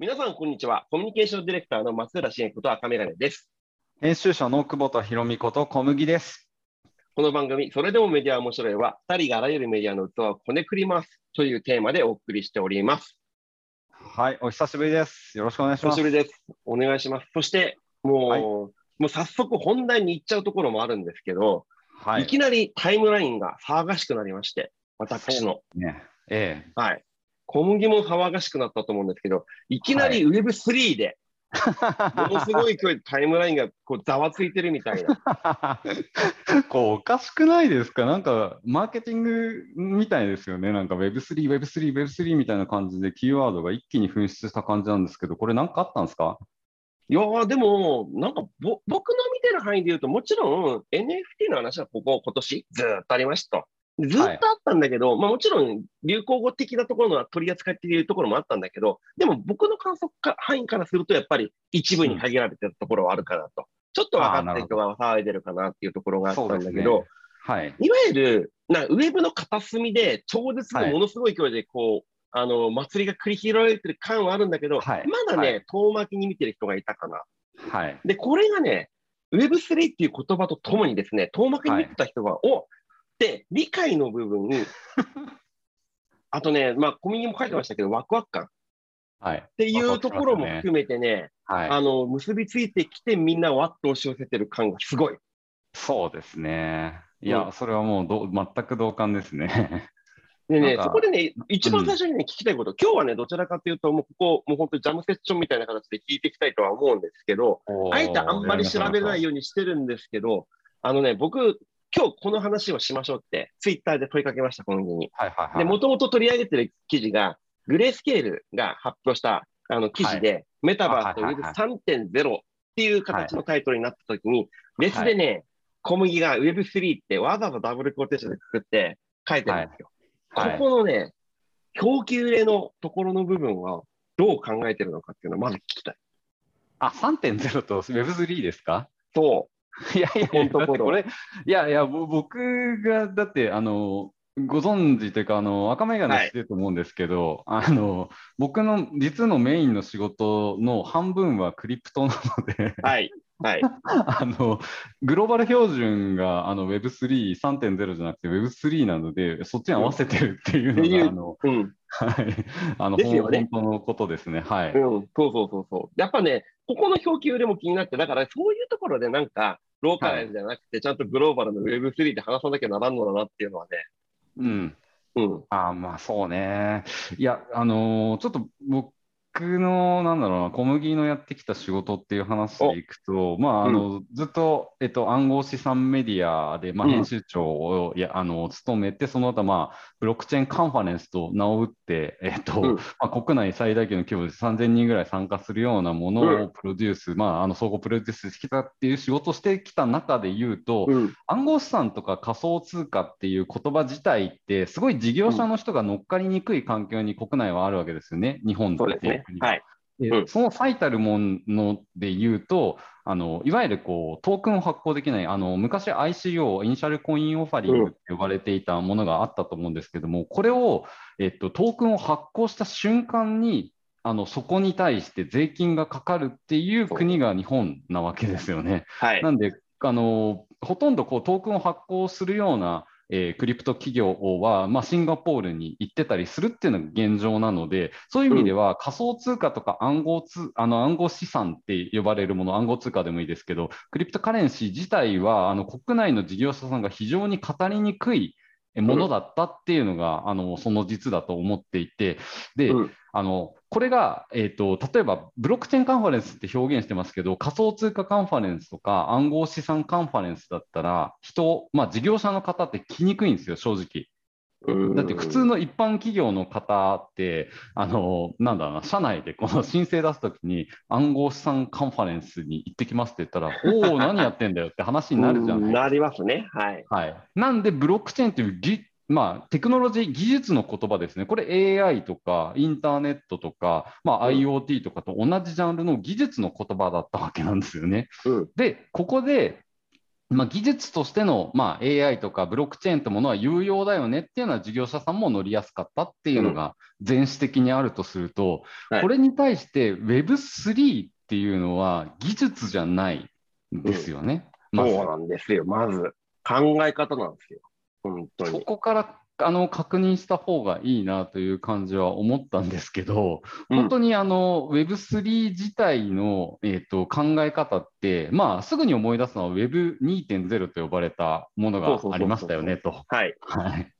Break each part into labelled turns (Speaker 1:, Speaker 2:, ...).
Speaker 1: 皆さん、こんにちは。コミュニケーションディレクターの松浦茂こと赤メガネです。
Speaker 2: 編集者の久保田博美こと小麦です。
Speaker 1: この番組、それでもメディアは面白いは、2人があらゆるメディアの器をこねくりますというテーマでお送りしております。
Speaker 2: はい、お久しぶりです。よろしくお願いします。
Speaker 1: 久しぶりです。お願いします。そして、もう、
Speaker 2: はい
Speaker 1: もう早速本題に行っちゃうところもあるんですけど、、
Speaker 2: はいい。
Speaker 1: きなりタイムラインが騒がしくなりまして、私の。
Speaker 2: ね、え
Speaker 1: はい。小麦も騒がしくなったと思うんですけど、いきなり Web3 で、
Speaker 2: え。
Speaker 1: ものすごい勢いでタイムラインがこうざわついてるみたいな。
Speaker 2: こうおかしくないですか？なんかマーケティングみたいですよね。なんか Web3、Web3、Web3 みたいな感じでキーワードが一気に噴出した感じなんですけど、これなんかあったんですか？
Speaker 1: いやーでも、なんかぼ僕の見てる範囲で言うと、もちろん NFT の話はここ、今年ずーっとありましたと。ずーっとあったんだけど、まあ、もちろん流行語的なところの取り扱いっていうところもあったんだけど、でも僕の観測か範囲からすると、やっぱり一部に限られてるところはあるかなと。ちょっと分かった人が騒いでるかなっていうところがあったんだけど、
Speaker 2: ねはい。
Speaker 1: いわゆるなウェブの片隅で超絶のものすごい勢いでこう、あの祭りが繰り広げられてる感はあるんだけど、
Speaker 2: はい
Speaker 1: まだね、
Speaker 2: は
Speaker 1: 遠巻きに見てる人がいたかな。
Speaker 2: はい。
Speaker 1: で、これがね、Web3 っていう言葉とともにですね、遠巻きに見てた人が、おって理解の部分、あとね、まあ、コミュニも書いてましたけど、ワクワク感っ
Speaker 2: はい。
Speaker 1: ていうところも含めてね、
Speaker 2: はい。
Speaker 1: あの、結びついてきてみんなわっと押し寄せてる感がすごい。
Speaker 2: そうですね。い
Speaker 1: うん
Speaker 2: や、それはもうど全く同感ですね。
Speaker 1: でね、そこでね、一番最初にね、聞きたいこと、今日はね、どちらかというと、もうここ、もう本当にジャムセッションみたいな形で聞いていきたいとは思うんですけど、あえてあんまり調べない
Speaker 2: よ。
Speaker 1: ようにしてるんですけど、あのね、僕、今日この話をしましょうって、ツイッターで問いかけました、この日に。
Speaker 2: はいはいはい。
Speaker 1: で、もともと取り上げてる記事が、グレースケールが発表したあの記事で、メタバースと
Speaker 2: はいはいはい
Speaker 1: Web3.0 っていう形のタイトルになったときに、別でね、小麦が Web3 ってわざわざダブルコーテーションでくくって書いてるんですよ。
Speaker 2: はい
Speaker 1: ここのね、供給入れのところの部分はどう考えてるのかっていうのをまず聞きたい。
Speaker 2: あ、3.0と Web3 ですか？
Speaker 1: そう。
Speaker 2: いやいやいや、だってこれ、いやいや、ぼ僕が、だって、あの、ご存知というか、あの、赤眼鏡してると思うんですけど、あの、僕の実のメインの仕事の半分はクリプトなので、
Speaker 1: はい。はい。
Speaker 2: あの、グローバル標準があの Web3、3.0じゃなくて Web3 なので、そっちに合わせてるっていうのが、
Speaker 1: うん
Speaker 2: あの、
Speaker 1: うん。
Speaker 2: はい、あの、
Speaker 1: ですよね
Speaker 2: 本当のことですね。はい。
Speaker 1: うん。そうそうそうそう。やっぱね、ここの表記売れも気になって、だからそういうところでなんか、ローカライズじゃなくて、ちゃんとグローバルの Web3 で話さなきゃならんのだなっていうのはね。
Speaker 2: うん。
Speaker 1: うん。
Speaker 2: あまあそうね。いや、あのーちょっと僕の、なんだろうな、小麦のやってきた仕事っていう話でいくと、まあ、あの、ずっと、えっと、暗号資産メディアで、まあ、
Speaker 1: うん。
Speaker 2: 編集長を、いや、あの、務めて、その後、まあ、ブロックチェーンカンファレンスと名を打って、えっと、
Speaker 1: うん。
Speaker 2: まあ、国内最大級の規模で3000人ぐらい参加するようなものをプロデュース、まあ、あの、総合プロデュースしてきたっていう仕事をしてきた中で言うと、
Speaker 1: うん。
Speaker 2: 暗号資産とか仮想通貨っていう言葉自体って、すごい事業者の人が乗っかりにくい環境に国内はあるわけですよね、日本って
Speaker 1: はい。
Speaker 2: で
Speaker 1: うん
Speaker 2: その最たるもので言うと、あのいわゆるこうトークンを発行できない、あの昔 ICO、イニシャルコインオファリングって呼ばれていたものがあったと思うんですけども、これを、えっと、トークンを発行した瞬間に、あのそこに対して税金がかかるっていう国が日本なわけですよね。
Speaker 1: はい。
Speaker 2: なんで、あのほとんどこうトークンを発行するような、えークリプト企業は、まあ、シンガポールに行ってたりするっていうのが現状なので、そういう意味では仮想通貨とか暗号通あの暗号資産って呼ばれるもの、暗号通貨でもいいですけど、クリプトカレンシー自体はあの国内の事業者さんが非常に語りにくいものだったっていうのが、あのその実だと思っていて、で、
Speaker 1: うん
Speaker 2: あのこれが、えーと、例えばブロックチェーンカンファレンスって表現してますけど、仮想通貨カンファレンスとか暗号資産カンファレンスだったら、人、まあ、事業者の方って来にくいんですよ、正直。
Speaker 1: うん
Speaker 2: だって普通の一般企業の方って、あのなんだろうな、社内でこの申請出すときに暗号資産カンファレンスに行ってきますって言ったら、おお、何やってんだよって話になるじゃない
Speaker 1: うんなりますね。はい。
Speaker 2: はい、なんで、ブロックチェーンというぎ、まあ、テクノロジー、技術の言葉ですね、これ AI とかインターネットとか、まあ、
Speaker 1: うん
Speaker 2: IoT とかと同じジャンルの技術の言葉だったわけなんですよね。
Speaker 1: うん。
Speaker 2: で、ここでまあ、技術としての、まあ、AI とかブロックチェーンってものは有用だよねっていうのは事業者さんも乗りやすかったっていうのが前史的にあるとすると、うんはい、これに対して Web3 っていうのは技術じゃないんですよね。
Speaker 1: うん、そうなんですよ。まず考え方なんですよ。本当に。
Speaker 2: そこからあの確認した方がいいなという感じは思ったんですけど、本当にあの Web3 自体の、えーと、考え方って、まあ、すぐに思い出すのは Web2.0 と呼ばれたものがありましたよねと。
Speaker 1: はい、
Speaker 2: はい。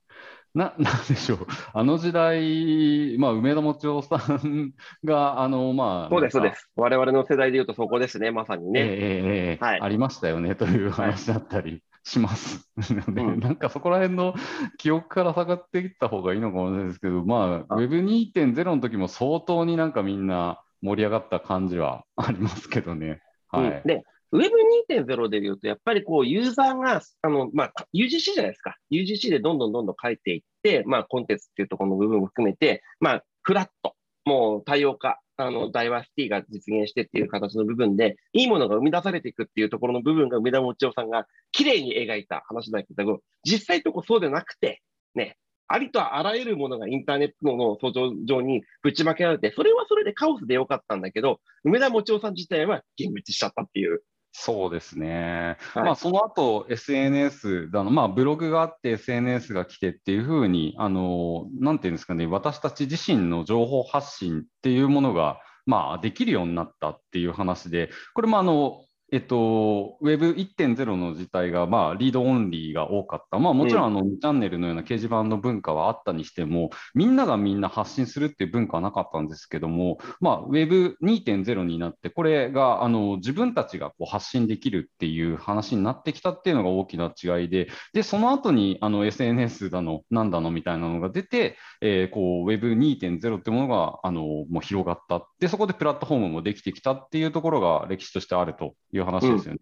Speaker 2: な なんでしょう、あの時代、まあ、梅田もちおさんが、あのま
Speaker 1: あ、そうです、そうです、我々の世代でいうとそこですね、まさにね。
Speaker 2: えー、はい、ありましたよねという話だったり。しますので、うん、なんかそこら辺の記憶から下がっていった方がいいのかもしれないですけど、まあ、Web2.0 の時も相当になんかみんな盛り上がった感じはありますけどね。はい、うん、
Speaker 1: で Web2.0 でいうと、やっぱりこう、ユーザーが、あの、まあ、UGC じゃないですか。UGC でどんどんどんどん書いていって、まあ、コンテンツっていうところの部分も含めて、まあ、フラット、もう多様化、あの、ダイバーシティが実現してっていう形の部分で、いいものが生み出されていくっていうところの部分が梅田もちおさんが綺麗に描いた話だけど、実際とこそうでなくて、ね、ありとあらゆるものがインターネットの訴状上にぶちまけられて、それはそれでカオスでよかったんだけど、梅田もちおさん自体は現滅しちゃったっていう。
Speaker 2: そうですね。はい、まあ、その後 SNS だの、まあ、ブログがあって SNS が来てっていうふうに、あの、なんていうんですかね、私たち自身の情報発信っていうものが、まあ、できるようになったっていう話で、これもあの、えっと、Web1.0 の自体が、まあ、リードオンリーが多かった。まあ、もちろん、あの、2チャンネルのような掲示板の文化はあったにしても、みんながみんな発信するっていう文化はなかったんですけども、まあ、Web2.0 になって、これが、あの、自分たちがこう発信できるっていう話になってきたっていうのが大きな違いで、で、その後に、あの、SNS だの、なんだのみたいなのが出て、えー、こう、Web2.0 ってものが、あの、もう広がった。で、そこでプラットフォームもできてきたっていうところが歴史としてあるといういう話ですよね。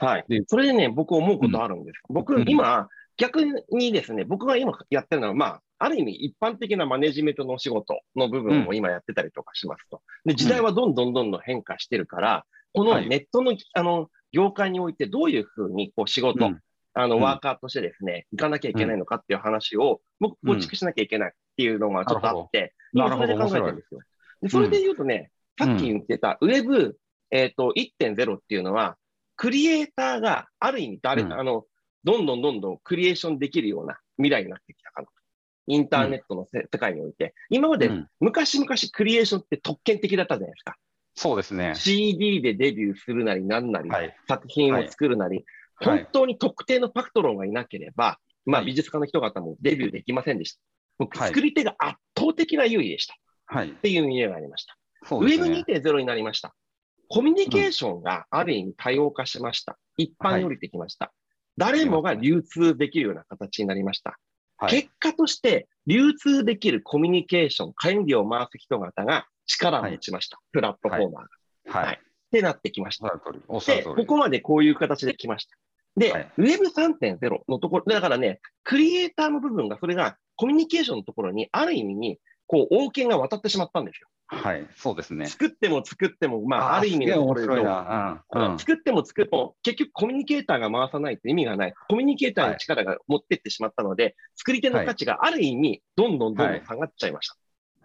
Speaker 1: うん、はい。で、それでね、僕思うことあるんです。うん、僕、今、逆にですね、僕が今やってるのは、まあ、ある意味一般的なマネジメントのお仕事の部分を今やってたりとかしますと。で、時代はどんどんどんどん変化してるから、このネットの、あの、業界においてどういうふうにこう仕事、あの、ワーカーとしてですね、行かなきゃいけないのかっていう話を、僕、構築しなきゃいけないっていうのがちょっとあって、今それで考えてるんですよ。で、それで言うとね、さっき言ってた、ウェブ、えっ、と、1.0っていうのは、クリエイターがある意味誰、うん、あの、どんどんどんどんクリエーションできるような未来になってきたかなと。インターネットの世界において。今まで昔々クリエーションって特権的だったじゃないですか。
Speaker 2: そうですね。
Speaker 1: CD でデビューするなりなんなり、はい、作品を作るなり、はい、本当に特定のパクトロンがいなければ、はい、まあ美術家の人方もデビューできませんでした。僕、作り手が圧倒的な優位でした。はい。っていう意味がありました。ウェブ2.0になりました。コミュニケーションがある意味多様化しました。一般に降りてきました。誰もが流通できるような形になりました。はい、結果として、流通できるコミュニケーション、管理を回す人方が力を持ちました。はい、プラットフォーマーが。はい。はい、ってなってきました。で、ここまでこういう形で来ました。で、はい、Web3.0 のところ、だからね、クリエイターの部分が、それがコミュニケーションのところに、ある意味に、こう、王権が渡ってしまったんですよ。
Speaker 2: はい、そうですね。
Speaker 1: 作っても作っても、まあ、ある意味の
Speaker 2: 面白いな、
Speaker 1: うん、作っても作っても、結局コミュニケーターが回さないと意味がない。コミュニケーターに力が持ってってしまったので、はい、作り手の価値がある意味、どんどんどんどん下がっちゃいました。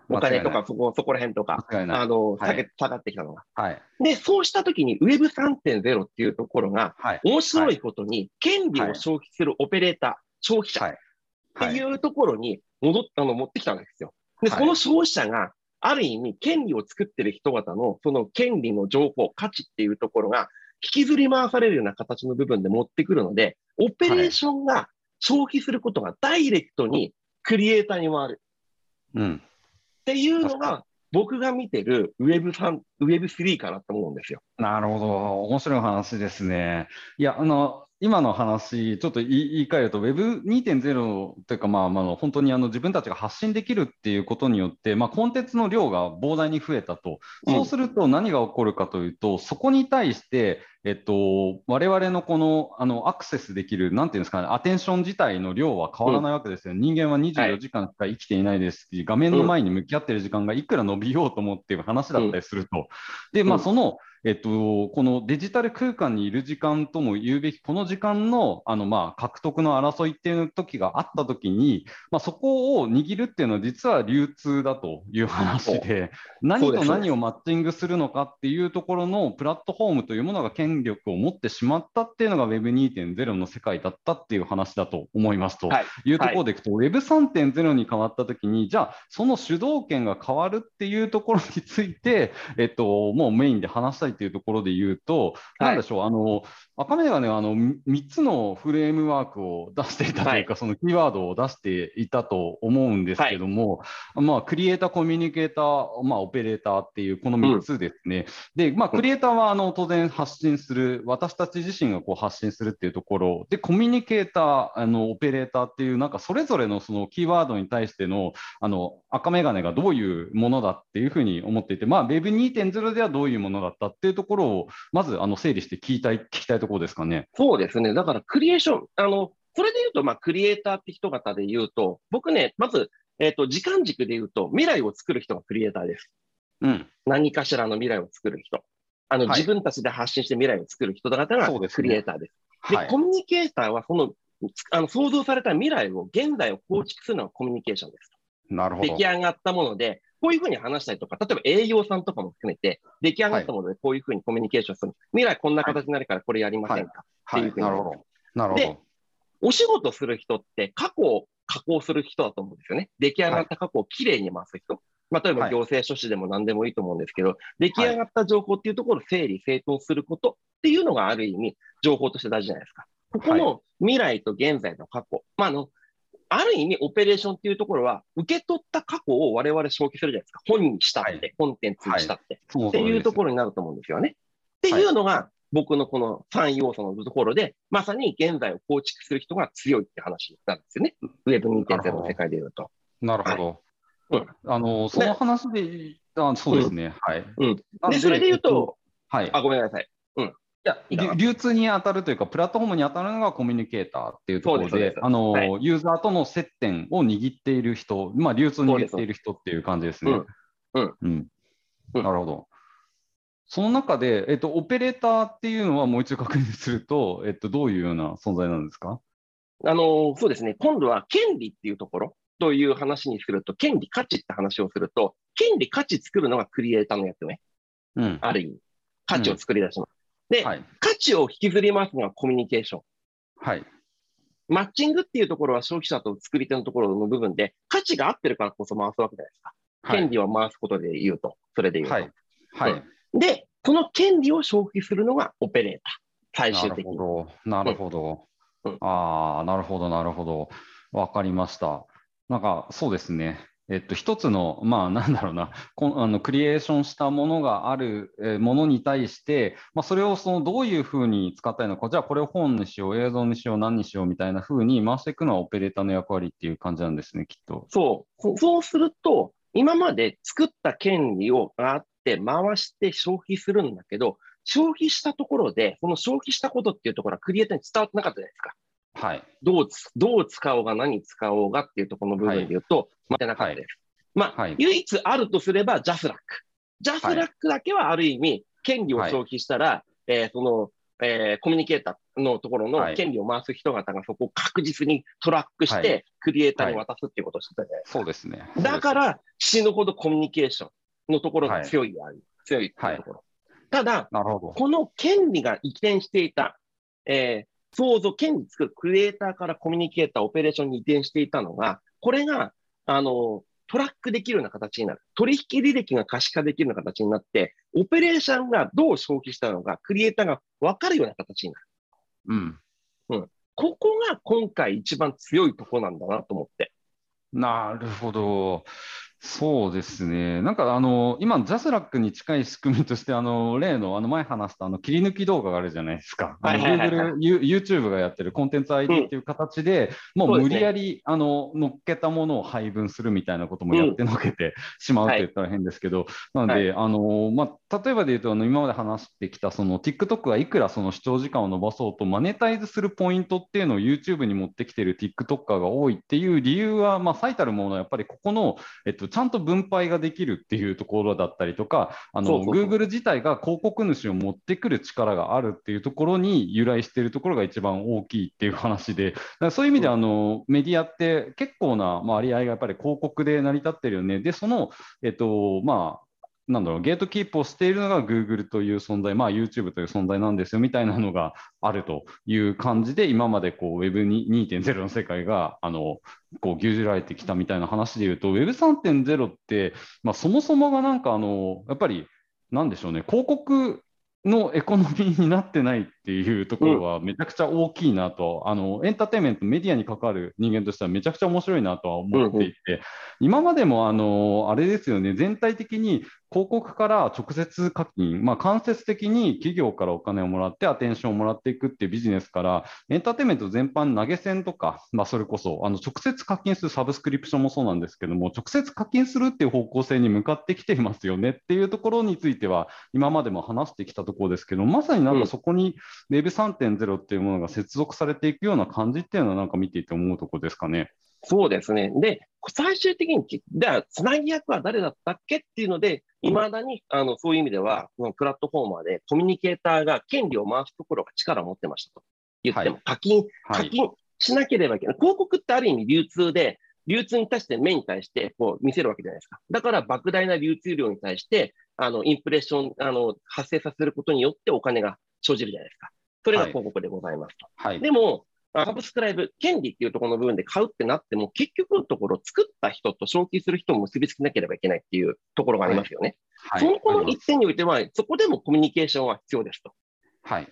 Speaker 1: はい、お金とかそこ、そこら辺とか、あの、下げ、下がってきたのが。はい。で、そうしたときに Web3.0 っていうところが、はい、面白いことに、権利を消費するオペレーター、消費者っていうところに戻っあの、持ってきたんですよ。で、その消費者がある意味、権利を作ってる人方の、その権利の情報、価値っていうところが、引きずり回されるような形の部分で持ってくるので、オペレーションが消費することがダイレクトにクリエイターに回る。うん。っていうのが、僕が見てる Web3、Web3 かなと思うんですよ。
Speaker 2: なるほど。面白い話ですね。いや、あの、今の話、ちょっと言い換えると、Web2.0 というか、まあ、まあ、本当にあの自分たちが発信できるっていうことによって、まあ、コンテンツの量が膨大に増えたと、そうすると何が起こるかというと、そこに対して、えっと、我々のこのあのアクセスできる、なんていうんですかね、アテンション自体の量は変わらないわけですよ。うん、人間は24時間しか生きていないですし、はい、画面の前に向き合っている時間がいくら伸びようと思っている話だったりすると、うん、で、まあ、その、えっと、このデジタル空間にいる時間とも言うべき、この時間のあの、まあ、獲得の争いっていう時があった時に、まあ、そこを握るっていうのは実は流通だという話で、何と何をマッチングするのかっていうところのプラットフォームというものが権力を持ってしまったっていうのが Web2.0 の世界だったっていう話だと思いますと。い。うところでいくと、はい、Web3.0 に変わった時に、じゃあその主導権が変わるっていうところについて、えっと、もうメインで話したいっていうところで言うと、はい、なんでしょう、あの赤目がね、あの3つのフレームワークを出していたというか、はい、そのキーワードを出していたと思うんですけども、はい、まあ、クリエイター、コミュニケーター、まあ、オペレーターっていう、この3つですね。うん、で、まあ、クリエイターはあの当然発信する、私たち自身がこう発信するっていうところ、で、コミュニケーター、あのオペレーターっていう、なんかそれぞれのそのキーワードに対してのあの赤眼鏡がどういうものだっていうふうに思っていて、まあ、Web2.0 ではどういうものだったっていうところを、まずあの整理して聞きたい、聞きたいところですかね。
Speaker 1: そうですね。だからクリエーション、あの、それで言うと、まあ、クリエイターって人方で言うと、僕ね、まず、えっ、ー、と、時間軸で言うと、未来を作る人がクリエイターです。
Speaker 2: うん。
Speaker 1: 何かしらの未来を作る人。あの、はい、自分たちで発信して未来を作る人方がクリエイターです。で、ねはい、コミュニケーターは、その、あの、想像された未来を、現在を構築するのがコミュニケーションです。
Speaker 2: なるほど。
Speaker 1: 出来上がったもので、こういうふうに話したりとか、例えば営業さんとかも含めて、出来上がったものでこういうふうにコミュニケーションする。未来こんな形になるからこれやりませんか、
Speaker 2: はい、っていうふうに、なるほど。なるほど。
Speaker 1: お仕事する人って過去を加工する人だと思うんですよね。出来上がった過去をきれいに回す人。まあ、例えば行政書士でも何でもいいと思うんですけど、出来上がった情報っていうところを整理整頓することっていうのがある意味情報として大事じゃないですか。ここの未来と現在の過去。まあ、あの、ある意味、オペレーションっていうところは、受け取った過去を我々消費するじゃないですか。本にしたって、はい、コンテンツにしたって、はい、っていうところになると思うんですよね。っていうのが、僕のこの3要素のところで、まさに現在を構築する人が強いって話なんですよね。ウェブ2.0の世界でいうと。
Speaker 2: なるほど。はい、うん、あのその話で、あそうですね、うん、はい。
Speaker 1: うん、で、それで言うと、はい、あ、ごめんなさい。うん。
Speaker 2: や流通に当たるというか、プラットフォームに当たるのがコミュニケーターっていうところで、あの、はい、ユーザーとの接点を握っている人、まあ、流通を握っている人っていう感じですね。
Speaker 1: うん。うん。
Speaker 2: うん、なるほど。その中で、えっと、オペレーターっていうのはもう一度確認すると、えっと、どういうような存在なんですか？
Speaker 1: あのそうですね、今度は権利っていうところという話にすると、権利、価値って話をすると、権利、価値作るのがクリエイターの役目。うん、ある意味、価値を作り出します。で、はい、価値を引きずり回すのはコミュニケーション。
Speaker 2: はい。
Speaker 1: マッチングっていうところは消費者と作り手のところの部分で、価値が合ってるからこそ回すわけじゃないですか。はい、権利を回すことで言うと、それで言うと。
Speaker 2: はい。はい、
Speaker 1: うん、で、その権利を消費するのがオペレーター。最終的に。
Speaker 2: なるほど。なるほど。うん、ああ、なるほど、なるほど。わかりました。なんか、そうですね。えっと、一つの、まあ、なんだろうな、こあのクリエーションしたものがある、えものに対して、まあ、それをそのどういうふうに使ったいのか、じゃあこれを本にしよう、映像にしよう、何にしようみたいなふうに回していくのはオペレーターの役割っていう感じなんですね、きっと。
Speaker 1: そう。そうすると、今まで作った権利をあって回して消費するんだけど、消費したところで、その消費したことっていうところはクリエイターに伝わってなかったじゃないですか。
Speaker 2: はい、
Speaker 1: どうどう使おうが何使おうがっていうところの部分で言うと、待てなかったです。まあ、はい、唯一あるとすればジャスラック。ジャスラックだけはある意味、権利を消費したら、はい、えー、その、えー、コミュニケーターのところの権利を回す人方がそこを確実にトラックして、クリエイターに渡すっていうことをしてたじゃないですか。
Speaker 2: そうですね。
Speaker 1: だから、死ぬほどコミュニケーションのところが強い、はい、強いっていうところ。ただ、この権利が移転していた、えー、想像、権利作るクリエイターからコミュニケーター、オペレーションに移転していたのが、これが、あの、トラックできるような形になる。取引履歴が可視化できるような形になって、オペレーションがどう消費したのか、クリエイターが分かるような形になる。
Speaker 2: うん。
Speaker 1: うん。ここが今回一番強いとこなんだなと思って。
Speaker 2: なるほど。そうですね、なんかあの今、ジャスラックに近い仕組みとして、あの例のあの前話したあの切り抜き動画があるじゃないですか、Google、YouTube がやってるコンテンツ ID っていう形で、うん、もう無理やり、ね、あの乗っけたものを配分するみたいなこともやってのけてしまうと言ったら変ですけど、うん、なので、はい、あのまあ、例えばで言うと、あの今まで話してきたその TikTok がいくらその視聴時間を伸ばそうとマネタイズするポイントっていうのを YouTube に持ってきてる TikToker が多いっていう理由は、まあ、最たるものはやっぱりここの、えっと、ちゃんと分配ができるっていうところだったりとか、あの Google 自体が広告主を持ってくる力があるっていうところに由来しているところが一番大きいっていう話で、そういう意味であの、メディアって結構な割合がやっぱり広告で成り立ってるよね。で、その、えっと、まあ、なんだろう、ゲートキープをしているのが Google という存在、まあ、YouTube という存在なんですよみたいなのがあるという感じで、今までこう Web2.0 の世界があのこう牛耳られてきたみたいな話でいうと、Web3.0 って、まあ、そもそもがなんかあの、やっぱり、なんでしょうね、広告のエコノミーになってないっていうところはめちゃくちゃ大きいなと、うん、あのエンターテインメント、メディアに関わる人間としてはめちゃくちゃ面白いなとは思っていて、うん。うん、今までもあのあれですよね、全体的に広告から直接課金、まあ、間接的に企業からお金をもらってアテンションをもらっていくっていうビジネスから、エンターテインメント全般投げ銭とか、まあ、それこそあの直接課金するサブスクリプションもそうなんですけども、直接課金するっていう方向性に向かってきていますよねっていうところについては、今までも話してきたところですけど、まさになんかそこに Web3.0 っていうものが接続されていくような感じっていうのは、なんか見ていて思うところですかね。
Speaker 1: そうですね。で、最終的に、では、つなぎ役は誰だったっけっていうので、いまだに、あの、そういう意味では、プラットフォーマーでコミュニケーターが権利を回すところが力を持ってましたと言っても、はい、課金、課金しなければいけない。はい、広告ってある意味流通で、流通に対して、目に対してこう見せるわけじゃないですか。だから、莫大な流通量に対して、あの、インプレッション、あの、発生させることによってお金が生じるじゃないですか。それが広告でございますと。はい、でも、サブスクライブ、権利っていうところの部分で買うってなっても、結局のところ、作った人と消費する人を結びつけなければいけないっていうところがありますよね。はいはい、そのこの一点においては、そこでもコミュニケーションは必要ですと。
Speaker 2: はい。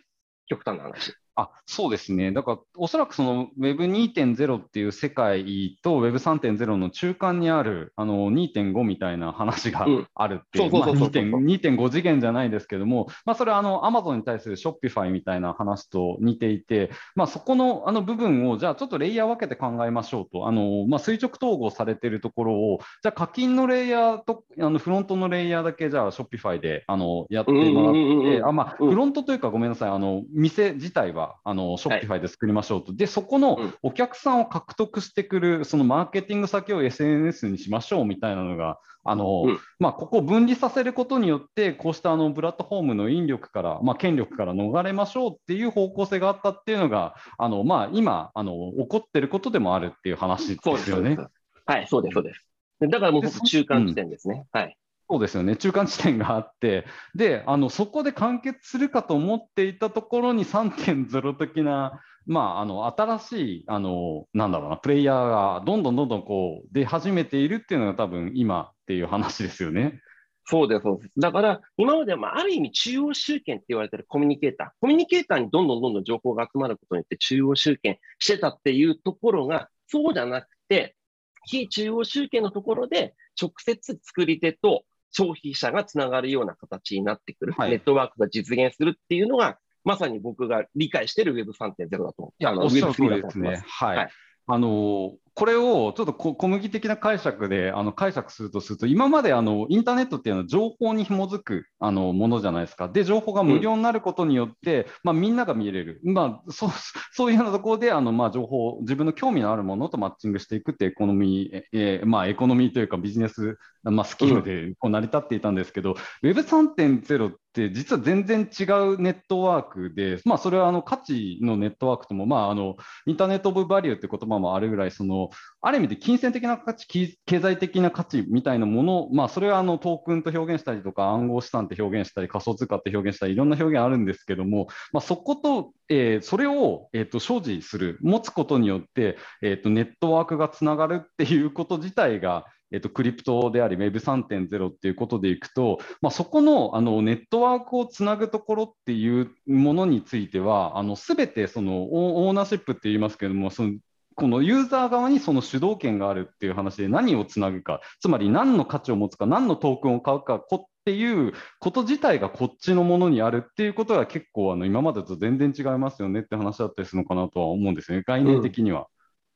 Speaker 1: 極端な話。
Speaker 2: あそうですね、だからおそらくその Web2.0 っていう世界と Web3.0 の中間にあるあの2.5みたいな話があるっていう、2.5次元じゃないですけども、まあ、それはあの Amazon に対する Shopify みたいな話と似ていて、まあ、そこのあの部分をじゃあちょっとレイヤー分けて考えましょうと、あのまあ、垂直統合されているところを、じゃあ課金のレイヤーとあのフロントのレイヤーだけじゃあ Shopify であのやってもらって、あまあ、フロントというかごめんなさい、あの店自体はば、あの、ショッピファイで作りましょうと。はい、で、そこのお客さんを獲得してくる、そのマーケティング先を SNS にしましょうみたいなのが、あの、うん、まあ、ここを分離させることによって、こうしたあのプラットフォームの引力から、まあ、権力から逃れましょうっていう方向性があったっていうのが、あの、まあ、今、あの、起こってることでもあるっていう話ですよね。
Speaker 1: はい、そうです、そうです。だからもう中間地点ですね。はい。
Speaker 2: そうですよね中間地点があってであのそこで完結するかと思っていたところに3.0的な、まあ、あの新しいあのなんだろうなプレイヤーがどんどんどんどんこう出始めているっていうのが多分今っていう話ですよね。
Speaker 1: そうです、そうです。だから、今までは、ある意味、中央集権って言われてるコミュニケーター。コミュニケーターにどんどんどんどん情報が集まることによって、中央集権してたっていうところが、そうじゃなくて、非中央集権のところで、直接作り手と消費者がつながるような形になってくる、はい、ネットワークが実現するっていうのが、まさに僕が理解している Web3.0 だと思
Speaker 2: いや、おっしゃる通りですね。はい、はい。あのこれをちょっと小麦的な解釈であの解釈するとすると、今まであのインターネットっていうのは情報に紐づくあのものじゃないですか。で、情報が無料になることによって、うん、まあ、みんなが見れる、まあ、そそういうようなところであの、まあ、情報、自分の興味のあるものとマッチングしていくってエコノミー、えー、まあ、エコノミーというかビジネス、まあ、スキルでこう成り立っていたんですけど、うん、Web3.0 って実は全然違うネットワークで、まあ、それはあの価値のネットワークとも、まあ、あのインターネット・オブ・バリューって言葉もあるぐらいそのある意味で金銭的な価値経済的な価値みたいなもの、まあ、それはあのトークンと表現したりとか暗号資産って表現したり仮想通貨って表現したりいろんな表現あるんですけども、まあ、そこと、えー、それを、えーと、所持する持つことによって、えーとネットワークがつながるっていうこと自体がえっと、クリプトであり Web3.0 っていうことでいくと、まあ、そこのあのネットワークをつなぐところっていうものについては、すべてそのオーナーシップって言いますけども、そのこのユーザー側にその主導権があるっていう話で何をつなぐか、つまり何の価値を持つか、何のトークンを買うかっていうこと自体がこっちのものにあるっていうことは結構あの今までと全然違いますよねって話だったりするのかなとは思うんですね、概念的には。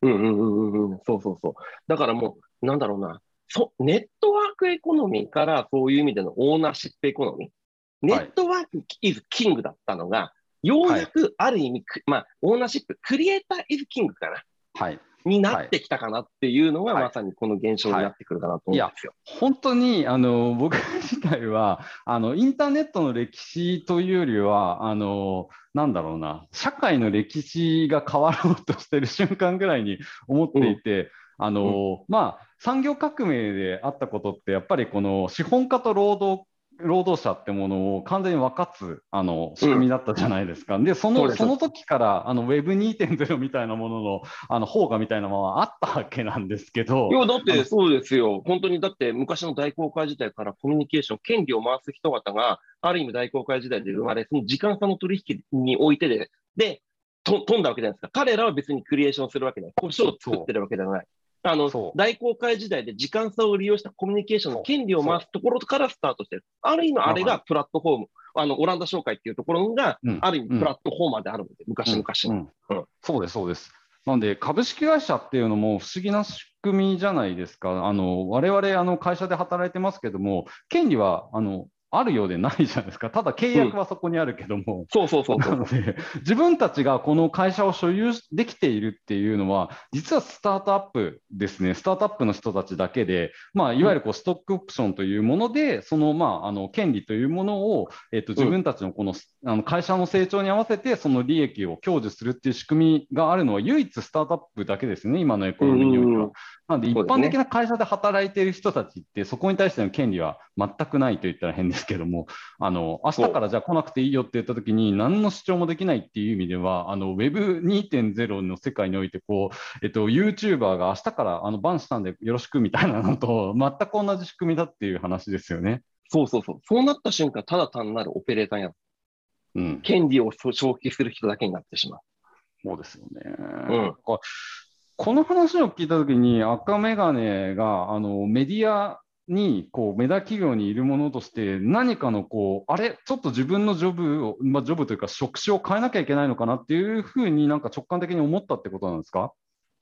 Speaker 1: うん、うん、うん。うん。うん。そうそうそう。だからもう、なんだろうな、そネットワークエコノミーからそういう意味でのオーナーシップエコノミー、ネットワークイズキングだったのが、ようやくある意味、はい、まあ、オーナーシップ、クリエイターイズキングかな。
Speaker 2: はい。
Speaker 1: になってきたかなっていうのが、まさにこの現象になってくるかなと思うんですよ。
Speaker 2: はいはい、本当にあの僕自体はあのインターネットの歴史というよりはあのなんだろうな社会の歴史が変わろうとしてる瞬間ぐらいに思っていて。うんあの、うん、まあ産業革命であったことってやっぱりこの資本家と労働労働者ってものを完全に分かつあの仕組みだったじゃないですか。うん、でそのその時からあの Web2.0 みたいなもののあの方がみたいなものはあったわけなんですけど。
Speaker 1: いやだってそうですよ。本当にだって昔の大航海時代からコミュニケーション、権利を回す人方がある意味大航海時代で生まれ、その時間差の取引においてで、で、と飛んだわけじゃないですか。彼らは別にクリエーションするわけない。故障を作ってるわけではない。あの大航海時代で時間差を利用したコミュニケーションの権利を回すところからスタートしてる。ある意味、あれがプラットフォーム、あのオランダ商会っていうところが、ある意味プラットフォーマーであるので、昔々の、
Speaker 2: そうです、そうです。なんで、株式会社っていうのも不思議な仕組みじゃないですか。あの我々あの会社で働いてますけども、権利はあのあるようでないじゃないですか。ただ契約はそこにあるけども。うん、
Speaker 1: そうそうそう
Speaker 2: なので、自分たちがこの会社を所有できているっていうのは、実はスタートアップですね。スタートアップの人たちだけで、まあ、いわゆるこうストックオプションというもので、その、まあ、あの、権利というものを、えっと、自分たちのこの、あの会社の成長に合わせて、その利益を享受するっていう仕組みがあるのは、唯一スタートアップだけですね。今のエコノミーにおいては。なので、一般的な会社で働いている人たちって、そこに対しての権利は全くないと言ったら変ですけども、あの明日からじゃあ来なくていいよって言ったときに、何の主張もできないっていう意味では、Web2.0 の世界においてこう、えっと、YouTuber が明日からあのバンしたんでよろしくみたいなのと、全く同じ仕組みだっていう話ですよね。
Speaker 1: そうそうそう。そうなった瞬間、ただ単なるオペレーターやうん、権利を消費する人だけになってしまう。
Speaker 2: そうですよね。うん、この話を聞いたときに、赤眼鏡があのメディアにこうメダ企業にいるものとして何かのこうあれ？ちょっと自分のジョブを、まあ、ジョブというか職種を変えなきゃいけないのかなっていうふうになんか直感的に思ったってことなんですか？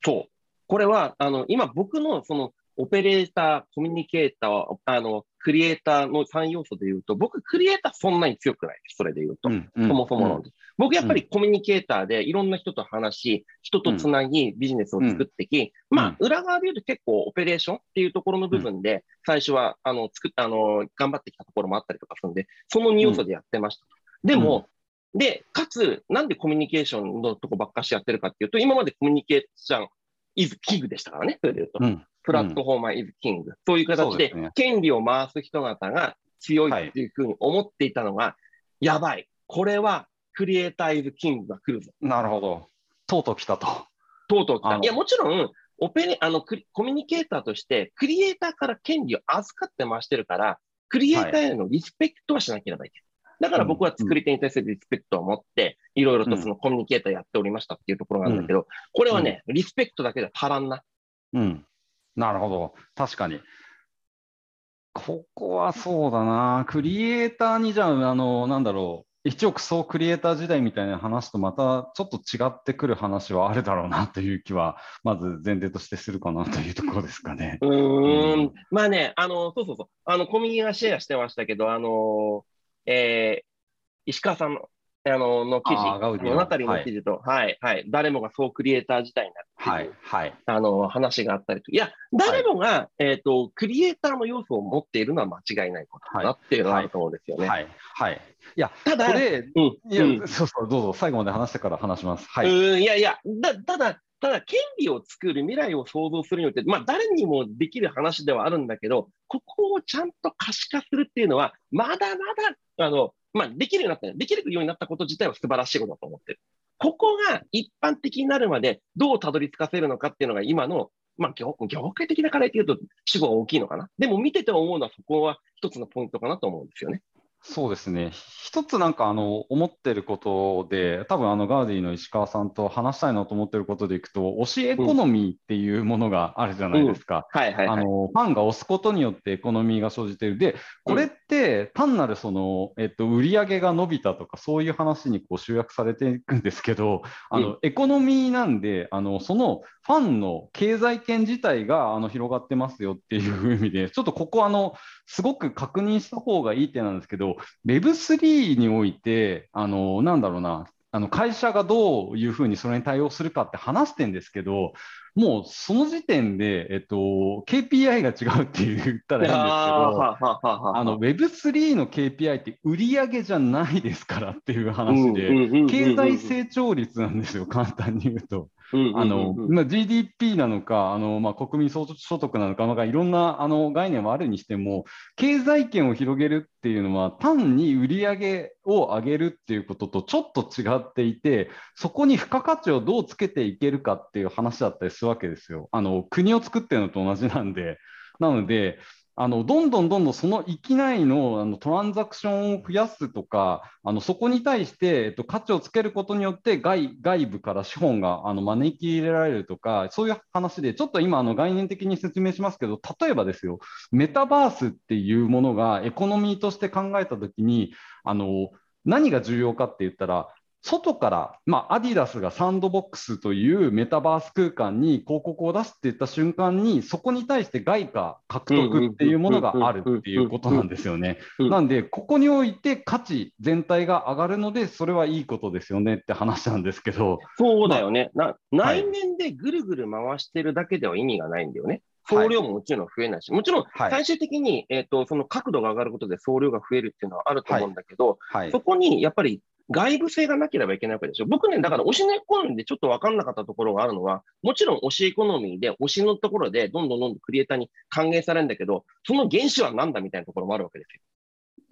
Speaker 1: そう。これはあの今僕のそのオペレーター、コミュニケーター、あのクリエイターの3要素で言うと、僕、クリエイターそんなに強くない。です、それで言うと。うんうん、そもそもの、うん、僕、やっぱりコミュニケーターでいろんな人と話し、人とつなぎ、ビジネスを作ってき、うん、まあ、裏側で言うと結構オペレーションっていうところの部分で、最初は、あの、作った、あの、頑張ってきたところもあったりとかするんで、その2要素でやってました。でも、で、かつ、なんでコミュニケーションのとこばっかしやってるかっていうと、今までコミュニケーション、イズキングでしたからね、それで言うと。うん、プラットフォーマーイズキング。そういう形で、権利を回す人方が強いっていうふうに思っていたのが、はい、やばい。これはクリエイターイズキングが来るぞ。
Speaker 2: なるほど。とうとう来たと。
Speaker 1: とうとう来た。いや、もちろん、オペレあのコミュニケーターとして、クリエイターから権利を預かって回してるから、クリエイターへのリスペクトはしなければいけない。だから僕は作り手に対するリスペクトを持って、いろいろとそのコミュニケーターやっておりましたっていうところなんだけど、これはね、リスペクトだけで足らんな。
Speaker 2: うん。なるほど。確かに。ここはそうだな。クリエイターにじゃあ、あの、なんだろう。一億総クリエイター時代みたいな話とまたちょっと違ってくる話はあるだろうなという気は、まず前提としてするかなというところですかね。
Speaker 1: うん、まあね、あの、そうそうそう、あの、コミュニがシェアしてましたけど、あの、えー、石川さんの、あの、の記事、物語の記事と、はい、はい、はい、誰もがそうクリエイター自体になって
Speaker 2: はい、はい、
Speaker 1: あの、話があったりと。いや、誰もが、はい、えっ、ー、と、クリエイターの要素を持っているのは間違いないことだなっていうのはあると思うんですよね。
Speaker 2: はい、はい。いや、
Speaker 1: ただ、
Speaker 2: これ、うん、いや、うん、そうそう、どうぞ、最後まで話してから話します。はい。
Speaker 1: うん、いやいや、だ、ただ、ただ、権利を作る、未来を創造するによって、まあ、誰にもできる話ではあるんだけど、ここをちゃんと可視化するっていうのは、まだまだ、あの、まあ、できるようになった、できるようになったこと自体は素晴らしいことだと思ってる。ここが一般的になるまでどうたどり着かせるのかっていうのが今の、まあ業、業界的な課題っていうと主語が大きいのかな。でも見てて思うのはそこは一つのポイントかなと思うんですよね。
Speaker 2: そうですね。一つなんかあの思ってることで、多分あのガーディの石川さんと話したいなと思ってることでいくと、推しエコノミーっていうものがあるじゃないですか。
Speaker 1: はいはい、はい、
Speaker 2: あのファンが推すことによってエコノミーが生じている。で、これって単なるその、えっと、売り上げが伸びたとか、そういう話にこう集約されていくんですけど、あの、エコノミーなんで、あのそのファンの経済圏自体があの広がってますよっていう意味で、ちょっとここあの、すごく確認した方がいい点なんですけど、Web3 において、あの、なんだろうな、あの会社がどういうふうにそれに対応するかって話してんですけど、もうその時点で、えっと、KPI が違うって言ったらいいんですけど、あの Web3 の KPI って売上じゃないですからっていう話で、経済成長率なんですよ、簡単に言うと。あのまあ、GDP なのか、あのまあ、国民総所得なのか、まあ、いろんなあの概念はあるにしても、経済圏を広げるっていうのは、単に売り上げを上げるっていうこととちょっと違っていて、そこに付加価値をどうつけていけるかっていう話だったりするわけですよ。あの国を作ってるのと同じなんで。なので、あのどんどんどんどんその域内のあのトランザクションを増やすとか、あのそこに対して、えっと、価値をつけることによって外外部から資本があの招き入れられるとか、そういう話で、ちょっと今あの概念的に説明しますけど、例えばですよ、メタバースっていうものがエコノミーとして考えたときに、あの何が重要かって言ったら、外から、まあ、アディダスがサンドボックスというメタバース空間に広告を出すって言った瞬間に、そこに対して外貨獲得っていうものがあるっていうことなんですよね。なんで、ここにおいて価値全体が上がるので、それはいいことですよねって話なんですけど。
Speaker 1: そうだよね。まあ、内面でぐるぐる回してるだけでは意味がないんだよね。総量ももちろん増えないし、もちろん最終的に、はい、えーと、その角度が上がることで総量が増えるっていうのはあると思うんだけど、そこにやっぱり外部性がなければいけないわけでしょ。僕ね、だから推しのエコノミーでちょっと分かんなかったところがあるのは、もちろん推しエコノミーで推しのところでどんどんどんどんクリエイターに還元されるんだけど、その原資は何だみたいなところもあるわけですよ。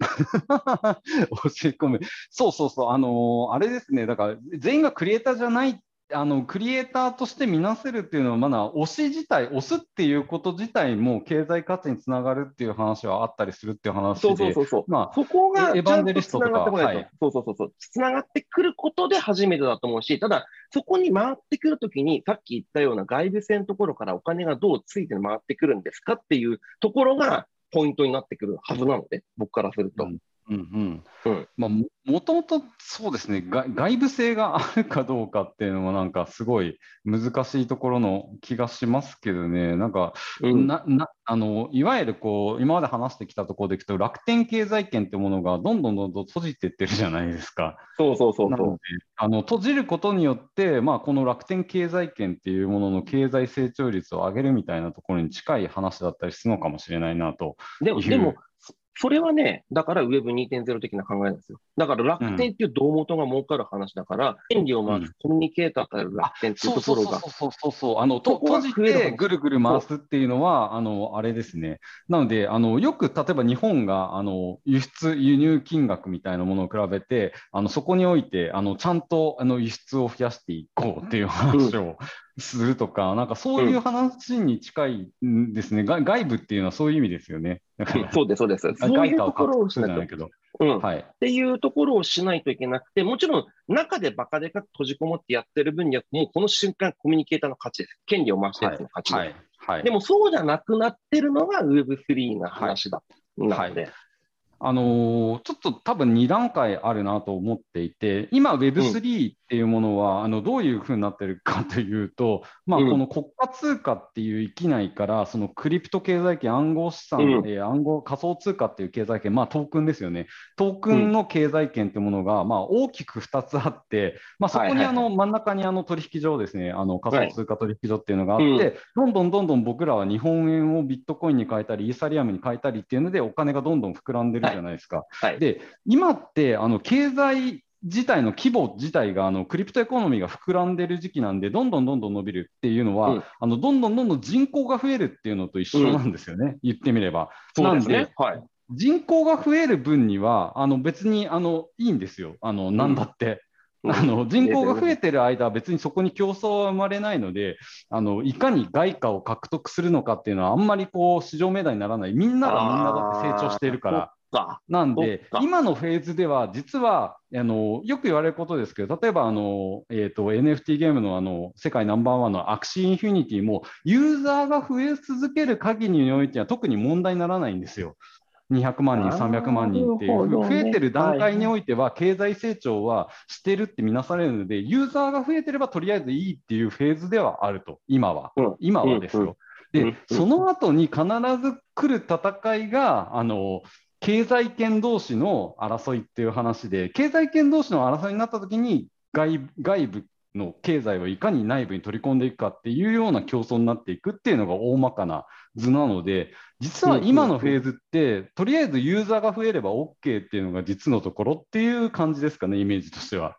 Speaker 2: 教え込む。そうそうそう、あのー、あれですね、だから全員がクリエイターじゃないあのクリエイターとして見なせるっていうのは、まだ推し自体、推すっていうこと自体も経済価値につながるっていう話はあったりするっていう話で、
Speaker 1: そうそうそうまあ、そこがエヴァンデリストとか、はい、そうそうそうそう、つながってくることで初めてだと思うし、ただ、そこに回ってくるときに、さっき言ったような外部線のところからお金がどうついて回ってくるんですかっていうところがポイントになってくるはずなので、僕からすると。うん
Speaker 2: うんうん。うんまあ、もともとそうですね。外部性があるかどうかっていうのはなんかすごい難しいところの気がしますけどね。なんか、うん、ななあのいわゆるこう今まで話してきたところでいくと楽天経済圏ってものがどんどんどんどん閉じていってるじゃないですか。
Speaker 1: そうそうそうそう。
Speaker 2: あの閉じることによって、まあ、この楽天経済圏っていうものの経済成長率を上げるみたいなところに近い話だったりするのかもしれないなと
Speaker 1: でもでもそれはね、だから Web2.0 的な考えなんですよ。だから楽天っていう胴元が儲かる話だから、権利を回すコミュニケーターから楽天っていうところが。
Speaker 2: そうそうそうそうあのと閉じてぐるぐる回すっていうのは、あのあれですね。なので、あのよく例えば日本があの輸出、輸入金額みたいなものを比べて、あのそこにおいてあのちゃんとあの輸出を増やしていこうっていう話を、するとか、なんかそういう話に近いんですね、うん、外部っていうのはそういう意味ですよね。
Speaker 1: そうです、そうです。そういうところをしないと。うんはい、っていうところをしないといけなくて、もちろん中でバカでか閉じこもってやってる分には、もうこの瞬間、コミュニケーターの勝ちです。権利を回してるの勝ちです。はいはいはい、でもそうじゃなくなってるのが Web3 の話だ。なので、
Speaker 2: あのー、ちょっと多分2段階あるなと思っていて、今 Web3 っていうものは、うん、あのどういうふうになってるかというと、まあ、この国家通貨っていう域内から、そのクリプト経済圏、暗号資産、うん、えー、暗号仮想通貨っていう経済圏、まあ、トークンですよね、トークンの経済圏っていうものが、まあ、大きく2つあって、まあ、そこにあの真ん中にあの取引所ですね、あの仮想通貨取引所っていうのがあって、はい、どんどんどんどん僕らは日本円をビットコインに変えたり、イーサリアムに変えたりっていうので、お金がどんどん膨らんでるじゃないですか。はい。はい、で今ってあの経済自体の規模自体があのクリプトエコノミーが膨らんでる時期なんで、どんどんどんどん伸びるっていうのは、うん、あのどんどんどんどん人口が増えるっていうのと一緒なんですよね、うん、言ってみれば。
Speaker 1: なんで、はい、
Speaker 2: 人口が増える分にはあの別にあのいいんですよ、あのなんだって。うん、あの人口が増えてる間、別にそこに競争は生まれないので、あのいかに外貨を獲得するのかっていうのは、あんまりこう至上命題にならない、みんながみんなだって成長しているから。
Speaker 1: か。
Speaker 2: なんで、今のフェーズでは、実はあのよく言われることですけど、例えばあの、えーと、NFT ゲームのあの世界ナンバーワンのアクシーインフィニティも、ユーザーが増え続ける限りにおいては、特に問題にならないんですよ。200万人、300万人っていう、増えてる段階においては、経済成長はしてるって見なされるので、ユーザーが増えてればとりあえずいいっていうフェーズではあると、今は。今はですよ。で、その後に必ず来る戦いが、あの経済圏同士の争いっていう話で、経済圏同士の争いになったときに外、外部の経済をいかに内部に取り込んでいくかっていうような競争になっていくっていうのが大まかな図なので、実は今のフェーズって、とりあえずユーザーが増えれば OK っていうのが実のところっていう感じですかね、イメージとしては。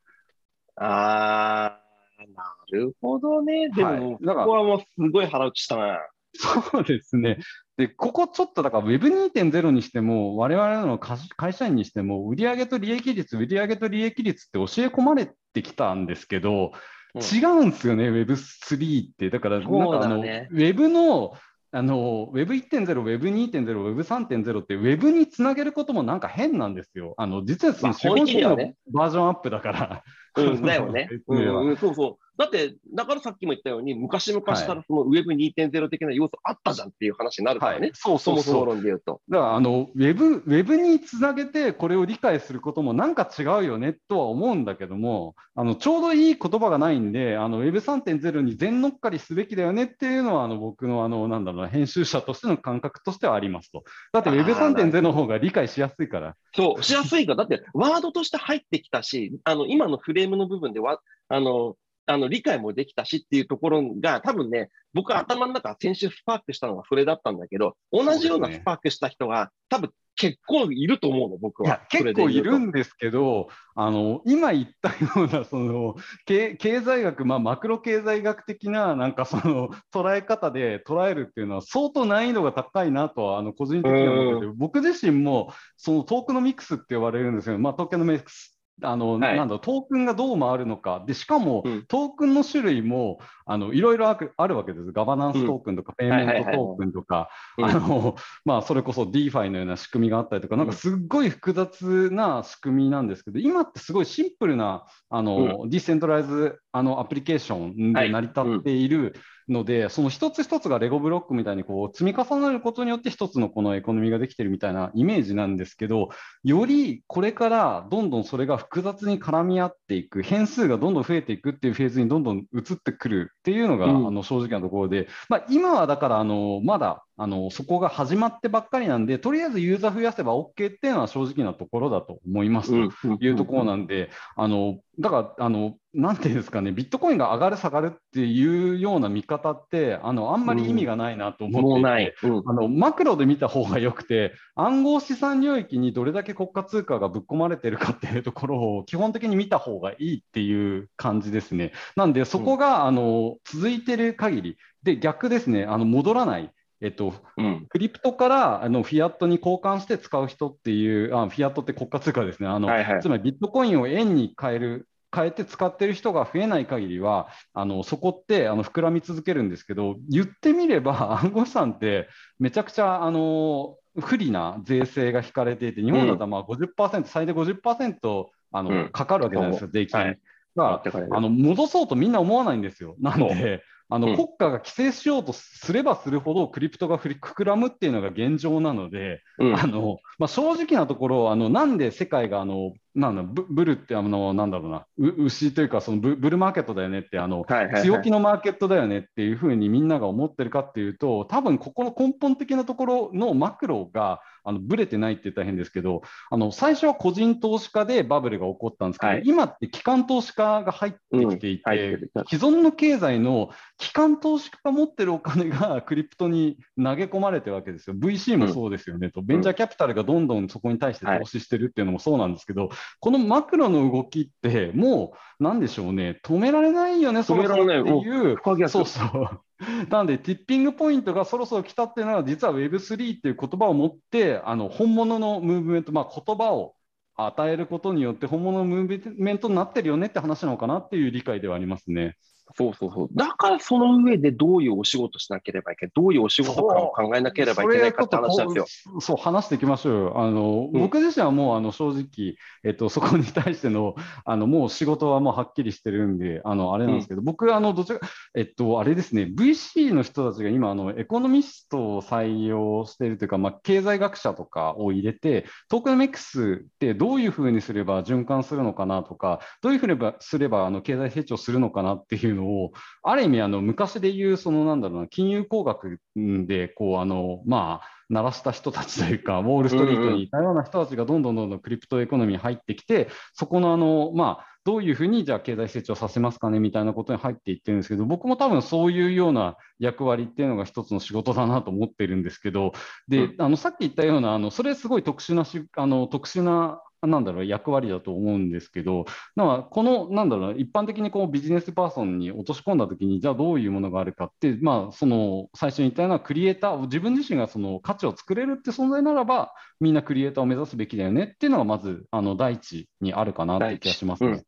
Speaker 1: あー、なるほどね。でも、はい、ここはもうすごい腹打ちしたな。
Speaker 2: そうですね。で、ここちょっとだから Web2.0 にしても、我々の会社員にしても、売上と利益率、売上と利益率って教え込まれてきたんですけど、うん、違うんですよね、Web3 って。だから、なんかあの、ね、Web のあの Web1.0、Web2.0、Web3.0 って Web につなげることもなんか変なんですよ。あの実はその資本主義のバージョンアップだから。
Speaker 1: うん、だよね。うん、そうそう。だって、だからさっきも言ったように、昔々からその Web2.0 的な要素あったじゃんっていう話になるからね。はい、
Speaker 2: そうそう
Speaker 1: そう。論で言うと。
Speaker 2: だから、あの、Web、Web につなげてこれを理解することもなんか違うよねとは思うんだけども、あの、ちょうどいい言葉がないんで、あの、Web3.0 に全乗っかりすべきだよねっていうのは、あの、僕の、あの、なんだろうな、編集者としての感覚としてはありますと。だって Web3.0 の方が理解しやすいから。
Speaker 1: そう、しやすいから。だって、ワードとして入ってきたし、あの、今のフレームの部分では、あの、あの理解もできたしっていうところが、多分ね、僕は頭の中、先週スパークしたのがそれだったんだけど、同じようなスパークした人が、多分結構いると思うの、僕は。
Speaker 2: 結構いるんですけど、あの今言ったようなその経済学、まあ、マクロ経済学的ななんかその捉え方で捉えるっていうのは、相当難易度が高いなとは、あの個人的には思ってて、僕自身もそのトークノミクスって呼ばれるんですよ、まあ、トークノミクスあの、はい、なんだトークンがどう回るのか、でしかも、うん、トークンの種類もあのいろいろあるわけです。ガバナンストークンとか、ペイメントトークンとか、あのまあ、それこそ DeFi のような仕組みがあったりとか、なんかすっごい複雑な仕組みなんですけど、今ってすごいシンプルなあの、うん、ディセントラライズドあのアプリケーションで成り立っている、はいので、その一つ一つがレゴブロックみたいにこう積み重なることによって一つのこのエコノミーができてるみたいなイメージなんですけど、よりこれからどんどんそれが複雑に絡み合っていく、変数がどんどん増えていくっていうフェーズにどんどん移ってくるっていうのが、うん、あの正直なところで、まあ、今はだからあのまだあのそこが始まってばっかりなんで、とりあえずユーザー増やせば OK っていうのは正直なところだと思いますというところなんで、あのだからあの、なんていうんですかね、ビットコインが上がる、下がるっていうような見方って、あのあんまり意味がないなと思っていて、うんうん、あのマクロで見た方がよくて、暗号資産領域にどれだけ国家通貨がぶっ込まれてるかっていうところを基本的に見た方がいいっていう感じですね。なんで、そこが、あの続いてる限りで逆ですね、あの戻らない。えっと、うん、クリプトからあのフィアットに交換して使う人っていうあ、フィアットって国家通貨ですね。あの、はいはい、つまりビットコインを円に変える変えて使ってる人が増えない限りはあのそこってあの膨らみ続けるんですけど言ってみれば 暗号資産ってめちゃくちゃあの不利な税制が引かれていて日本だとまあ50%、うん、最大50%あの、うん、かかるわけじゃないですか、税金。はい。があの戻そうとみんな思わないんですよ。なんで、あの、うん、国家が規制しようとすればするほどクリプトが膨らむっていうのが現状なので、うん、あのまあ、正直なところあのなんで世界があのなんだブブルってあのなんだろうな。牛というかそのブブルマーケットだよねってあの、はいはいはい、強気のマーケットだよねっていうふうにみんなが思ってるかっていうと多分ここの根本的なところのマクロがあのブレてないって言ったら変ですけどあの最初は個人投資家でバブルが起こったんですけど、はい、今って機関投資家が入ってきていて、うん、既存の経済の機関投資家が持ってるお金が クリプトに投げ込まれてるわけですよ。VC もそうですよね、うん、とベンチャーキャピタルがどんどんそこに対して投資してるっていうのもそうなんですけど、はい、このマクロの動きってもうなんでしょうね。止められないよねそろそろっていう。そうそう。なので、ティッピングポイントがそろそろ来たっていうのは、実は Web3 っていう言葉を持って、あの本物のムーブメント、まあ、言葉を与えることによって、本物のムーブメントになってるよねって話なのかなっていう理解ではありますね。
Speaker 1: そうそうそう。だからその上でどういうお仕事しなければいけない、どういうお仕事感を考えなければいけないかって話なんです
Speaker 2: よ。そう、話していきましょうよ。あの、うん、僕自身はもうあの正直、えっと、そこに対しての、あの、もう仕事はもうはっきりしてるんで、あの、あれなんですけど、うん、僕、あの、どちらか、えっと、あれですね、VC の人たちが今、あの、エコノミストを採用しているというか、まあ、経済学者とかを入れて、トークノミクスってどういうふうにすれば循環するのかなとか、どういうふうにすればあの経済成長するのかなっていうのを、ある意味、あの昔で言う、そのなんだろうな、金融工学で、こう、あの、まあ、鳴らした人たちというか、ウォール・ストリートにいたような人たちがどんどんどんどんクリプトエコノミーに入ってきて、そこのあの、まあ、どういうふうにじゃあ経済成長させますかねみたいなことに入っていってるんですけど、僕も多分そういうような役割っていうのが一つの仕事だなと思ってるんですけど、で、あのさっき言ったような、あのそれすごい特殊なしあの特殊ななんだろう役割だと思うんですけど、なんかこのなんだろう一般的にこうビジネスパーソンに落とし込んだときに、じゃあどういうものがあるかって、まあ、その最初に言ったようなクリエイター、自分自身がその価値を作れるって存在ならば、みんなクリエイターを目指すべきだよねっていうのが、まずあの第一にあるかなって気がしますね。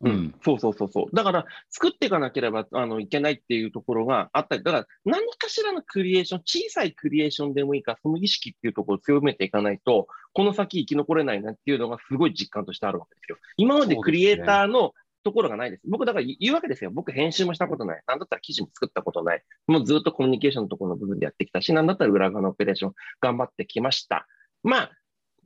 Speaker 1: うん、そうそうそうそう。だから、作っていかなければあのいけないっていうところがあったり、だから、何かしらのクリエーション、小さいクリエーションでもいいか、その意識っていうところを強めていかないと、この先生き残れないなっていうのがすごい実感としてあるわけですよ。今までクリエイターのところがないです。僕、だから言うわけですよ。僕、編集もしたことない。なんだったら記事も作ったことない。もうずっとコミュニケーションのところの部分でやってきたし、なんだったら裏側のオペレーション頑張ってきました。まあ、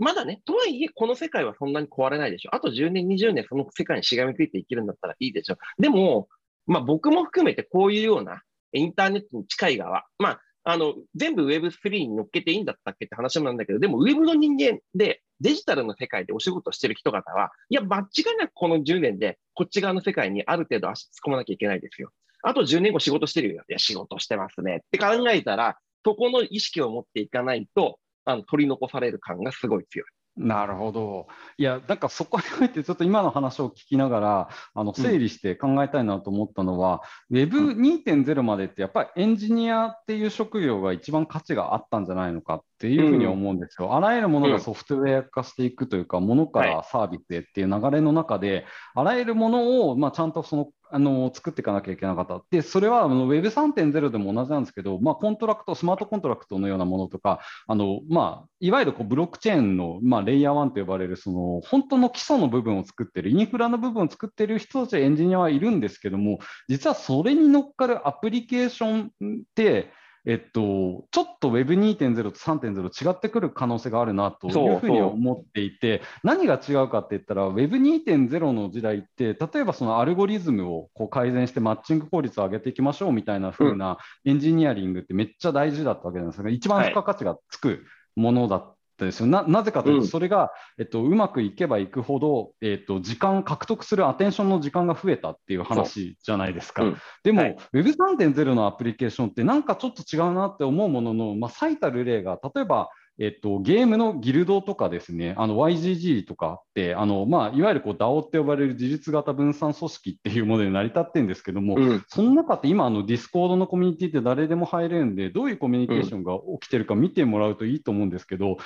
Speaker 1: まだね、とはいえ、この世界はそんなに壊れないでしょ。あと10年、20年、その世界にしがみついて生きるんだったらいいでしょ。でも、まあ僕も含めてこういうようなインターネットに近い側、まあ、あの、全部 Web3 に乗っけていいんだったっけって話もなんだけど、でも Web の人間でデジタルの世界でお仕事してる人々は、いや、間違いなくこの10年でこっち側の世界にある程度足突っ込まなきゃいけないですよ。あと10年後仕事してるよ。いや、仕事してますねって考えたら、そこの意識を持っていかないと、あの取り残される感がすごい強い。
Speaker 2: なるほど。いや、なんかそこにおいて、ちょっと今の話を聞きながら、あの整理して考えたいなと思ったのは、うん、Web2.0 までって、やっぱりエンジニアっていう職業が一番価値があったんじゃないのかっていうふうに思うんですよ。うん、あらゆるものがソフトウェア化していくというか、ものからサービスへっていう流れの中で、あらゆるものを、まあ、ちゃんとそのあの作っていかなきゃいけなかった。で、それはあの Web3.0 でも同じなんですけど、まあ、コントラクト、スマートコントラクトのようなものとか、あのまあ、いわゆるこうブロックチェーンの、まあ、レイヤー1と呼ばれる、その本当の基礎の部分を作ってる、インフラの部分を作ってる人たち、エンジニアはいるんですけども、実はそれに乗っかるアプリケーションって、えっと、ちょっと Web2.0 と3.0違ってくる可能性があるなというふうに思っていて、何が違うかって言ったら、Web2.0 の時代って、例えばそのアルゴリズムをこう改善してマッチング効率を上げていきましょうみたいなふうなエンジニアリングってめっちゃ大事だったわけなんですが、一番付加価値がつくものだったんですよ。ななぜかというと、それが、うんえっと、うまくいけばいくほど、えっと、時間、獲得するアテンションの時間が増えたっていう話じゃないですか。うん、でも、はい、Web3.0 のアプリケーションって、なんかちょっと違うなって思うものの、まあ、最たる例が、例えば、えっと、ゲームのギルドとかですね、あの YGG とかって、あのまあ、いわゆるこう DAO って呼ばれる自律型分散組織っていうもので成り立ってるんですけども、うん、その中って今、あのディスコードのコミュニティって誰でも入れるんで、どういうコミュニケーションが起きてるか見てもらうといいと思うんですけど、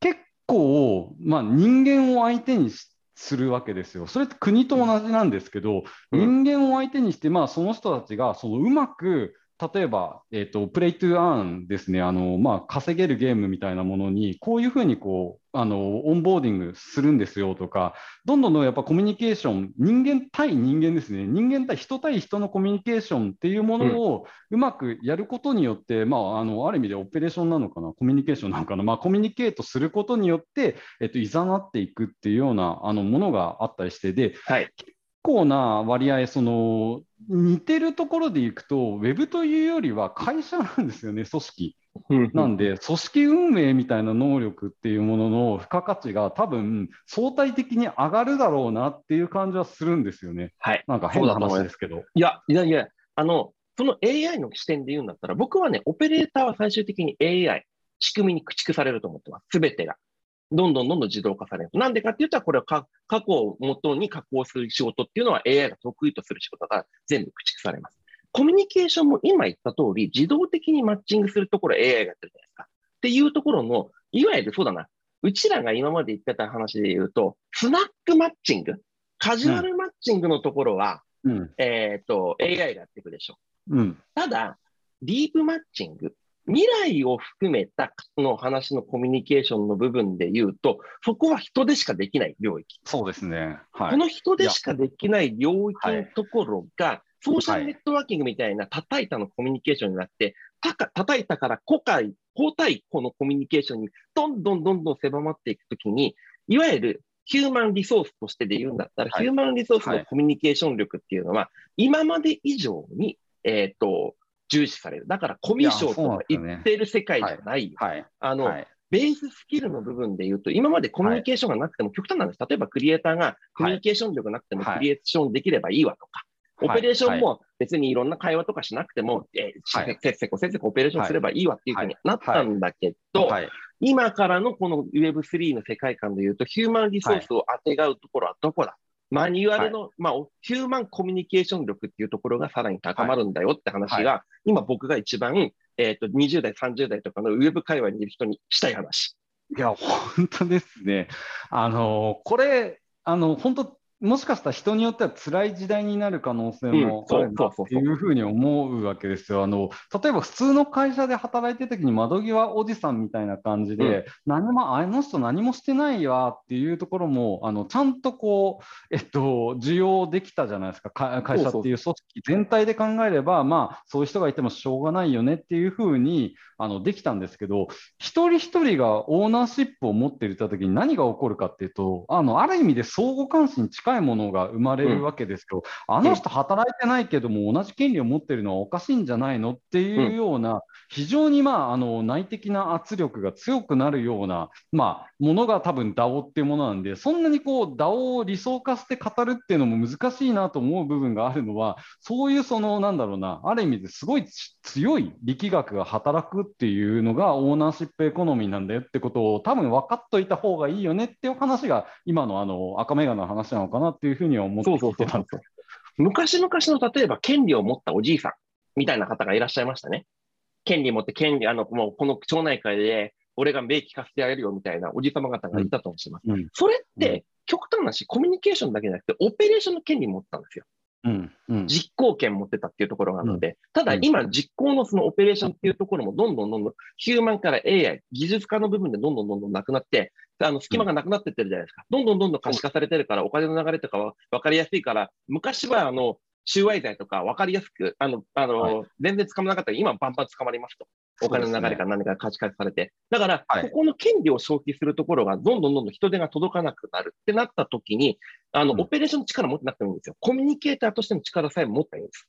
Speaker 2: 結構、まあ、人間を相手にするわけですよ。それって国と同じなんですけど、うん、人間を相手にして、まあ、その人たちがそのうまく例えば、えーと、プレイトゥーアーンですね。あの、まあ、稼げるゲームみたいなものにこういうふうにこうあのオンボーディングするんですよとかどんどんどんやっぱコミュニケーション人間対人間ですね。人間対人対人のコミュニケーションっていうものをうまくやることによって、うん、まあ、あのある意味でオペレーションなのかな？コミュニケーションなのかな、まあ、コミュニケートすることによって、えっと、いざなっていくっていうようなあのものがあったりしてで、はい、結構な割合その似てるところでいくと、ウェブというよりは会社なんですよね、組織。なんで、組織運営みたいな能力っていうものの付加価値が多分相対的に上がるだろうなっていう感じはするんですよね。
Speaker 1: はい。
Speaker 2: なんか変な話ですけど。
Speaker 1: いや、いやいや、あの、その AI の視点で言うんだったら、僕はね、オペレーターは最終的に AI、仕組みに駆逐されると思ってます。すべてが。どんどんどんどん自動化される。なんでかって言ったら、これは過去を元に加工する仕事っていうのは AI が得意とする仕事が全部駆逐されます。コミュニケーションも今言った通り、自動的にマッチングするところ AI がやってるじゃないですか。っていうところの、いわゆるそうだな、うちらが今まで言ってた話で言うと、スナックマッチング、カジュアルマッチングのところは、うん、えっ、ー、と、AI がやっていくでしょう。うん、ただ、ディープマッチング、未来を含めたの話のコミュニケーションの部分で言うと、そこは人でしかできない領域。
Speaker 2: そうですね。
Speaker 1: はい、この人でしかできない領域のところが、ソーシャルネットワーキングみたいな叩いたのコミュニケーションになって、たか叩いたから個回、個対個のコミュニケーションにどんどんどんどん狭まっていくときに、いわゆるヒューマンリソースとしてで言うんだったら、はい、ヒューマンリソースのコミュニケーション力っていうのは、今まで以上に、えっ、ー、と、重視される。だからコミュ障とか言ってる世界じゃないよ。はい。あの、はい、ベーススキルの部分で言うと、今までコミュニケーションがなくても極端なんです。例えばクリエイターがコミュニケーション力なくてもクリエーションできればいいわとか、オペレーションも別にいろんな会話とかしなくても、えー、せっせこせっせこオペレーションすればいいわっていうふうになったんだけど、今からのこの Web3 の世界観で言うと、ヒューマンリソースを当てがうところはどこだ？マニュアルの、はい、まあ、ヒューマンコミュニケーション力っていうところがさらに高まるんだよって話が、はい、今僕が一番、えっ、ー、と、20代、30代とかのウェブ界隈にいる人にしたい話。
Speaker 2: いや、本当ですね。あの、これ、あの、本当もしかしたら人によっては辛い時代になる可能性もあるなっていうふうに思うわけですよ。あの例えば普通の会社で働いてる時に窓際おじさんみたいな感じで、うん、何もあの人何もしてないわっていうところもあのちゃんとこう、えっと、需要できたじゃないですか。会社っていう組織全体で考えればまあそういう人がいてもしょうがないよねっていうふうにあのできたんですけど一人一人がオーナーシップを持っていた時に何が起こるかっていうとあのある意味で相互関心近近いものが生まれるわけですよ。うん、あの人働いてないけども同じ権利を持ってるのはおかしいんじゃないのっていうような、非常に、まあ、あの内的な圧力が強くなるような、まあ、ものが多分 DAO っていうものなんでそんなにこう DAO を理想化して語るっていうのも難しいなと思う部分があるのはそういうそのなんだろうなある意味ですごい強い力学が働くっていうのがオーナーシップエコノミーなんだよってことを多分分かっといた方がいいよねっていう話が今のあの赤メガネの話なのかかなっていうふうには思って聞いてたんですよ。
Speaker 1: 昔々の例えば権利を持ったおじいさんみたいな方がいらっしゃいましたね。権利持って権利、あの、もうこの町内会で俺が名聞かせてあげるよみたいなおじい様方がいたとします。うん、それって、極端なし、コミュニケーションだけじゃなくて、オペレーションの権利持ったんですよ。実行権持ってたっていうところがあるので、うん、ただ今、実行のそのオペレーションっていうところもどんどんどんどんヒューマンから AI、技術化の部分でどんどんどんどんなくなって、あの隙間がなくなってってるじゃないですか。どんどんどんどん可視化されてるから、お金の流れとかは分かりやすいから、昔はあの収賄罪とか分かりやすく、あの、あの、はい、全然捕まらなかったら、今バンバン捕まりますと。お金の流れから何か可視化されて。だから、はい、ここの権利を消費するところが、どんどんどんどん人手が届かなくなるってなった時に、あの、うん、オペレーションの力持ってなくてもいいんですよ。コミュニケーターとしての力さえ持ったらいいんです。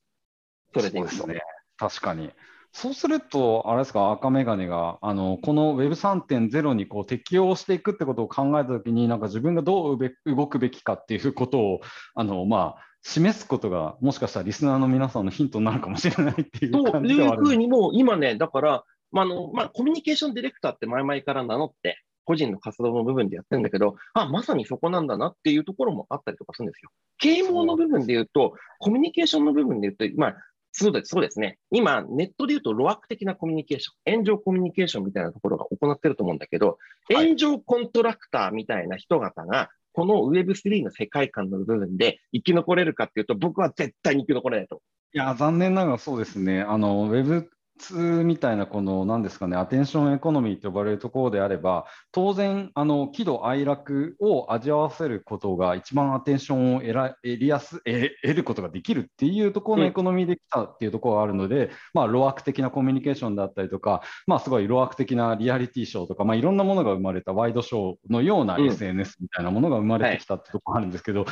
Speaker 1: それでいいんですね。
Speaker 2: 確かに。そうすると、あれですか、赤眼鏡があのこの Web3.0 にこう適応していくってことを考えたときに、なんか自分がどう動くべきかっていうことをあの、まあ、示すことが、もしかしたらリスナーの皆さんのヒントになるかもしれないっていう感じ
Speaker 1: ではある。というふうにも、今ね、だから、まあのまあ、コミュニケーションディレクターって前々から名乗って、個人の活動の部分でやってるんだけど、あ、まさにそこなんだなっていうところもあったりとかするんですよ。啓蒙の部分で言うと、コミュニケーションの部分で言うと、まあ、そうですそうですね。今、ネットで言うと、路悪的なコミュニケーション、炎上コミュニケーションみたいなところが行ってると思うんだけど、はい、炎上コントラクターみたいな人方が、この Web3 の世界観の部分で生き残れるかっていうと、僕は絶対に生き残れないと。
Speaker 2: いや、残念ながらそうですね。あの、Web 通みたいなこの何ですかねアテンションエコノミーと呼ばれるところであれば当然あの喜怒哀楽を味わわせることが一番アテンションを得ら得りやす得ることができるっていうところのエコノミーできたっていうところがあるので、うん、まあ路悪的なコミュニケーションだったりとかまあすごい路悪的なリアリティショーとかまあいろんなものが生まれたワイドショーのような SNS みたいなものが生まれてきたってところがあるんですけど、はい、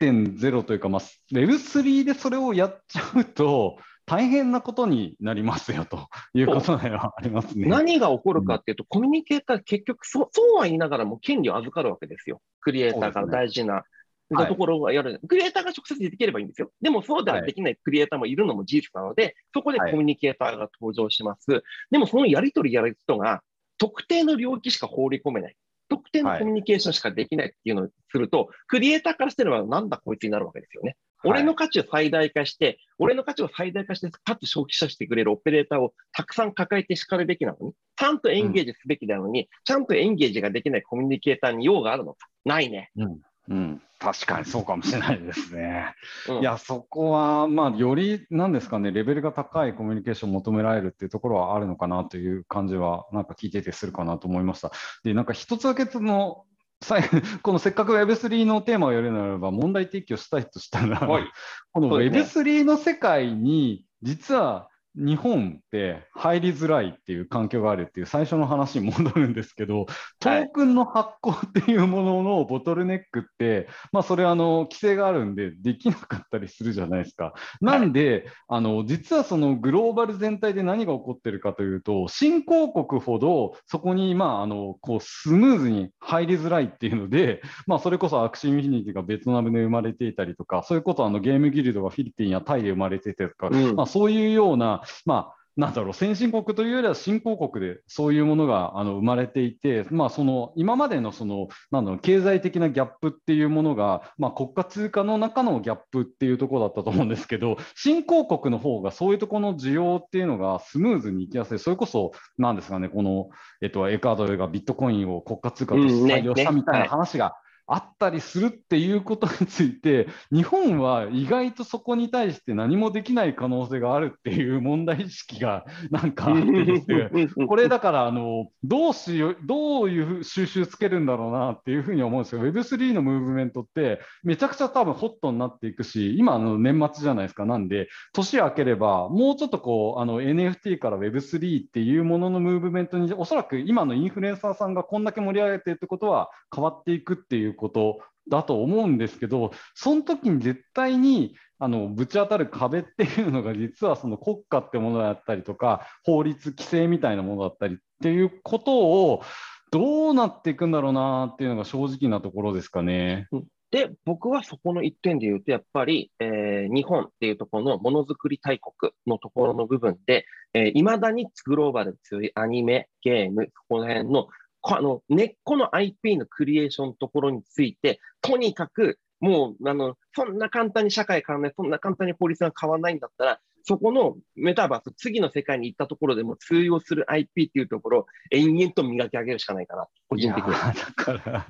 Speaker 2: 3.0というかまあ Web3 でそれをやっちゃうと大変なことになりますよと いうことではありますね。
Speaker 1: 何が起こるかっていうと、うん、コミュニケーター、結局そ、そうは言いながらも権利を預かるわけですよ。クリエイターが大事な。ところがやる、はい、クリエイターが直接できればいいんですよ。でもそうではできないクリエイターもいるのも事実なので、はい、そこでコミュニケーターが登場します。はい、でもそのやり取りやる人が特定の領域しか放り込めない。特定のコミュニケーションしかできないっていうのをすると、クリエイターからしてればなんだこいつになるわけですよね。俺の価値を最大化して、俺の価値を最大化して、かつ消費者してくれるオペレーターをたくさん抱えて叱るべきなのに、ちゃんとエンゲージすべきなのに、うん、ちゃんとエンゲージができないコミュニケーターに用があるのかないね。
Speaker 2: うん、うん、確確かにそうかもしれないですね。うん、いや、そこは、まあ、より、なんですかね、レベルが高いコミュニケーションを求められるっていうところはあるのかなという感じは、なんか聞いててするかなと思いました。で、なんか一つだけその、このせっかく Web3 のテーマをやるならば、問題提起をしたいとしたら、はい、この Web3 の世界に、実は日本って入りづらいっていう環境があるっていう最初の話に戻るんですけど、トークンの発行っていうもののボトルネックって、まあ、それあの規制があるんでできなかったりするじゃないですか。なんで、あの実はそのグローバル全体で何が起こってるかというと、新興国ほどそこにまああのこうスムーズに入りづらいっていうので、まあ、それこそアクシー・インフィニティがベトナムで生まれていたりとか、そういうことあのゲームギルドがフィリピンやタイで生まれていたりとか、うん、まあ、そういうようなまあ、なんだろう、先進国というよりは新興国でそういうものがあの生まれていて、まあ、その今までのそのなんだろう経済的なギャップっていうものが、まあ、国家通貨の中のギャップっていうところだったと思うんですけど、新興国の方がそういうところの需要っていうのがスムーズにいきやすい、それこそ、なんですかね、この、えっと、エクアドルがビットコインを国家通貨として採用したみたいな話が、あったりするっていうことについて日本は意外とそこに対して何もできない可能性があるっていう問題意識がなんかあってですね。これだからあのどうしよどういう収集つけるんだろうなっていうふうに思うんですよ。Web3 のムーブメントってめちゃくちゃ多分ホットになっていくし今の年末じゃないですか。なんで年明ければもうちょっとこうあの NFT から Web3 っていうもののムーブメントにおそらく今のインフルエンサーさんがこんだけ盛り上げてるってことは変わっていくっていうことだと思うんですけど、その時に絶対にあのぶち当たる壁っていうのが実はその国家ってものだったりとか法律規制みたいなものだったりっていうことをどうなっていくんだろうなっていうのが正直なところですかね。
Speaker 1: で、僕はそこの一点で言うと、やっぱり、えー、日本っていうところのものづくり大国のところの部分で、い、え、ま、だにグローバル強いアニメ、ゲーム、そこら辺のあの根っこの IP のクリエーションのところについて、とにかくもうあのそんな簡単に社会変わらない、そんな簡単に法律が変わらないんだったら、そこのメタバース、次の世界に行ったところでも通用する IP っていうところを延々と磨き上げるしかないかな、個人的に。だ
Speaker 2: から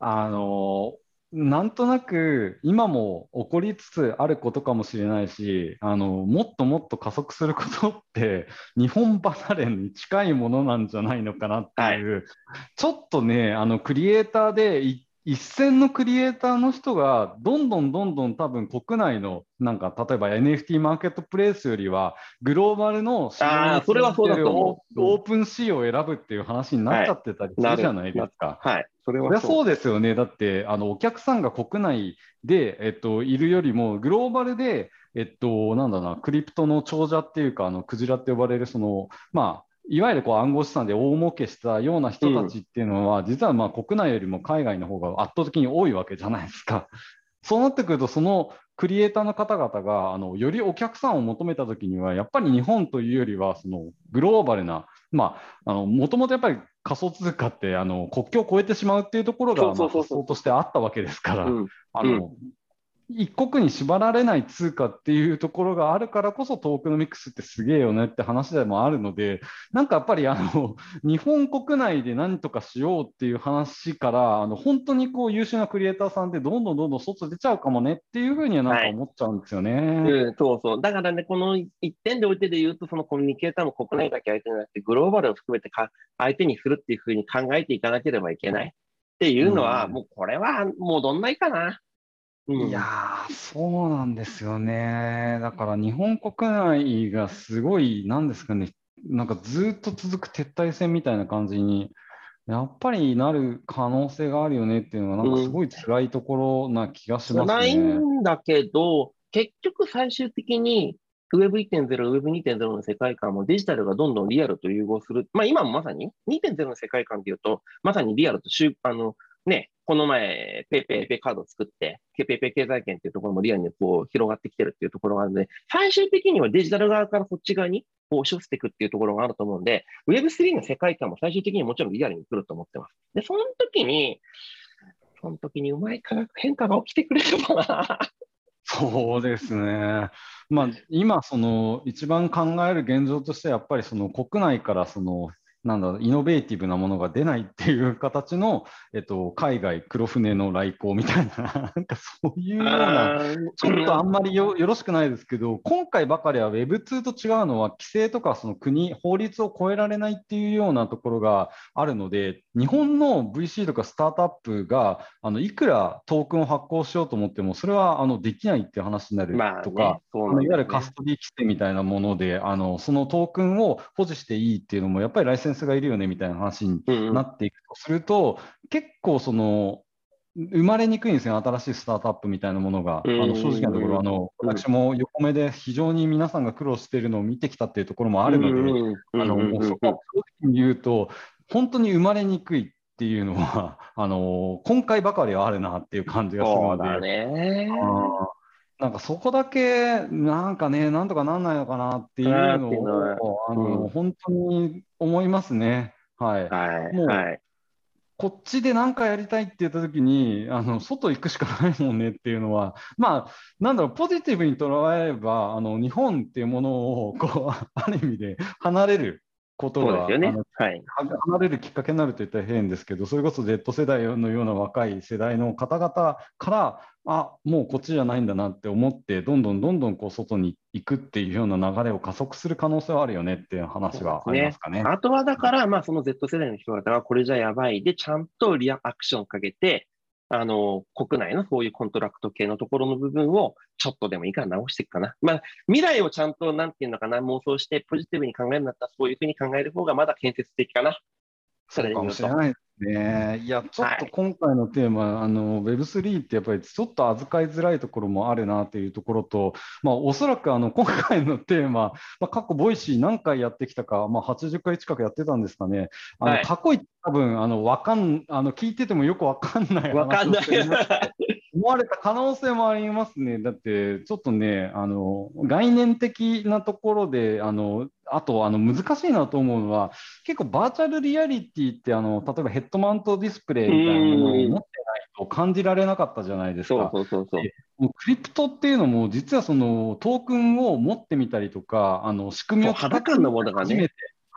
Speaker 2: あのなんとなく今も起こりつつあることかもしれないしあのもっともっと加速することって 日本離れに近いものなんじゃないのかなっていう、はい、ちょっとねあのクリエイターで一線のクリエイターの人がどんどんどんどん多分国内のなんか例えば NFT マーケットプレイスよりはグローバルの
Speaker 1: 市場それはそうだと思
Speaker 2: う。オープンシーを選ぶっていう話になっちゃってたりするじゃないですか。
Speaker 1: はい、
Speaker 2: それはそうですよね。だってあのお客さんが国内で、えっと、いるよりもグローバルでえっと、なんだな、クリプトの長者っていうか、あのクジラって呼ばれる、その、まあ、いわゆるこう暗号資産で大儲けしたような人たちっていうのは、うん、実はまあ国内よりも海外の方が圧倒的に多いわけじゃないですか。そうなってくると、そのクリエイターの方々があのよりお客さんを求めたときには、やっぱり日本というよりは、そのグローバルな、もともとやっぱり仮想通貨ってあの国境を越えてしまうっていうところが発想としてあったわけですから、あの一国に縛られない通貨っていうところがあるからこそトークノミクスってすげえよねって話でもあるのでなんかやっぱりあの 日本国内で何とかしようっていう話からあの本当にこう優秀なクリエイターさんでどんどんどんどん外出ちゃうかもねっていうふうにはなんか思っちゃうんですよね。はい
Speaker 1: うん、そうそうだからねこの一点でおいてで言うとそのコミュニケーターも国内だけ相手じゃなくてグローバルを含めてか相手にするっていうふうに考えていかなければいけないっていうのは、うん、もうこれは戻んないかな。
Speaker 2: いやー、そうなんですよね。だから日本国内がすごい、なんですかね、なんかずっと続く撤退戦みたいな感じに、やっぱりなる可能性があるよねっていうのは、なんかすごい辛いところな気がしますね。
Speaker 1: ないんだけど、結局最終的に Web1.0、Web2.0 の世界観もデジタルがどんどんリアルと融合する。まあ今もまさに2.0の世界観でいうと、まさにリアルとあのね、この前、ペイペイ、ペイペイカードを作って、ペイペイ経済圏っていうところもリアルにこう広がってきてるっていうところがあるので、最終的にはデジタル側からそっち側にこう押し寄せていくっていうところがあると思うんで、Web3 の世界観も最終的にもちろんリアルに来ると思ってます。で、その時に、その時にうまい化学変化が起きてくれればな。
Speaker 2: そうですね。まあ、今、その一番考える現状としては、やっぱりその国内からそのなんだイノベーティブなものが出ないっていう形の、えっと、海外黒船の来航みたいな、なんかそういうような、ちょっとあんまりよよろしくないですけど、今回ばかりは Web2 と違うのは、規制とかその国、法律を超えられないっていうようなところがあるので、日本の VC とかスタートアップがあのいくらトークンを発行しようと思っても、それはあのできないっていう話になるとか、まあねね、いわゆるカストディ規制みたいなもので、あのそのトークンを保持していいっていうのも、やっぱりライセンスがいるよねみたいな話になっていくとすると、結構その、生まれにくいんですよ、新しいスタートアップみたいなものが。あの正直なところ、あの私も横目で非常に皆さんが苦労しているのを見てきたっていうところもあるので、あのもうそこは正直に言うと、本当に生まれにくいっていうのは、あの 今回ばかりはあるなっていう感じがするので。なんかそこだけ、なんかね、なんとかなんないのかなっていうのを、あの、うん、本当に思いますね。はい。はい、もう、はい、こっちで何かやりたいって言ったときに、あの、外行くしかないもんねっていうのは、まあ、なんだろう、ポジティブに捉えれば、あの、日本っていうものを、こう、ある意味で離れることが、ね。はい、離れるきっかけになると言ったら変ですけど、それこそ Z 世代のような若い世代の方々から、あもうこっちじゃないんだなって思って、どんどんどんどんこう外に行くっていうような流れを加速する可能性はあるよねっていう話はありますかね。
Speaker 1: ね。あとはだから、まあ、その Z 世代の人々がこれじゃやばい。で、ちゃんとリアクションをかけて、あの、国内のそういうコントラクト系のところの部分をちょっとでもいいから直していくかな。まあ、未来をちゃんと、なんていうのかな、妄想してポジティブに考えるんだったら、そういうふうに考える方がまだ建設的かな。
Speaker 2: それかもしれないね。いや、ちょっと今回のテーマ、はい、あの Web3 ってやっぱりちょっと扱いづらいところもあるなっていうところと、まあ、おそらくあの今回のテーマ、まあ、過去ボイシー何回やってきたか、まあ、80回近くやってたんですかね。あの、はい、過去多分あのわかんあの聞いててもよくわかんない
Speaker 1: わかんない。
Speaker 2: 思われた可能性もありますね。だって、ちょっとね、あの概念的なところで、あのあとあの難しいなと思うのは、結構バーチャルリアリティってあの、例えばヘッドマウントディスプレイみたいなものを持ってないと感じられなかったじゃないですか。そうそうそうそうクリプトっていうのも、実はそのトークンを持ってみたりとか、あの仕組みを
Speaker 1: 肌感のものがね。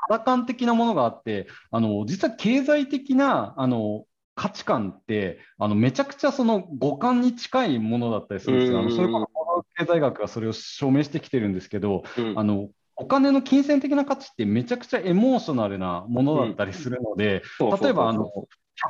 Speaker 2: 肌感的なものがあって、あの実は経済的なあの価値観ってあのめちゃくちゃその五感に近いものだったりするんですよ。あのそれこそ経済学がそれを証明してきてるんですけど、うん、あのお金の金銭的な価値ってめちゃくちゃエモーショナルなものだったりするので、例えばあの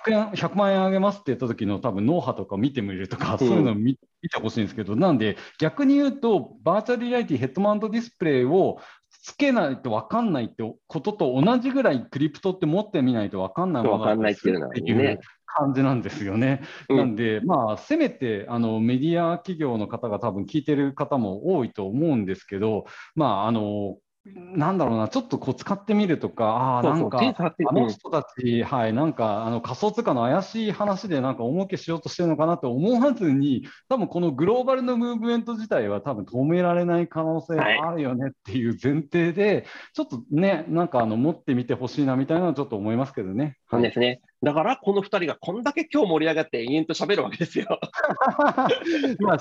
Speaker 2: 100, 円100万円あげますって言った時の多分脳波とか見てみるとか、そういうのを見,、見てほしいんですけど、なんで逆に言うと、バーチャルリアリティヘッドマウントディスプレイをつけないと分かんないってことと同じぐらいクリプトって持ってみないと分かんないものだっていう感じなんですよね。うん、なんで、まあ、せめてあのメディア企業の方が多分聞いてる方も多いと思うんですけど、まあ、あのなんだろうな、ちょっとこう使ってみるとか、ああ、なんか、あの人たち、はい、なんかあの仮想通貨の怪しい話でなんか大儲けしようとしてるのかなと思わずに、多分このグローバルのムーブメント自体は多分止められない可能性があるよねっていう前提で、はい、ちょっとね、なんかあの持ってみてほしいなみたいなのはちょっと思いますけどね。
Speaker 1: そうですね。だから、この2人がこんだけ今日盛り上がって延々と喋るわけですよ。
Speaker 2: まあ、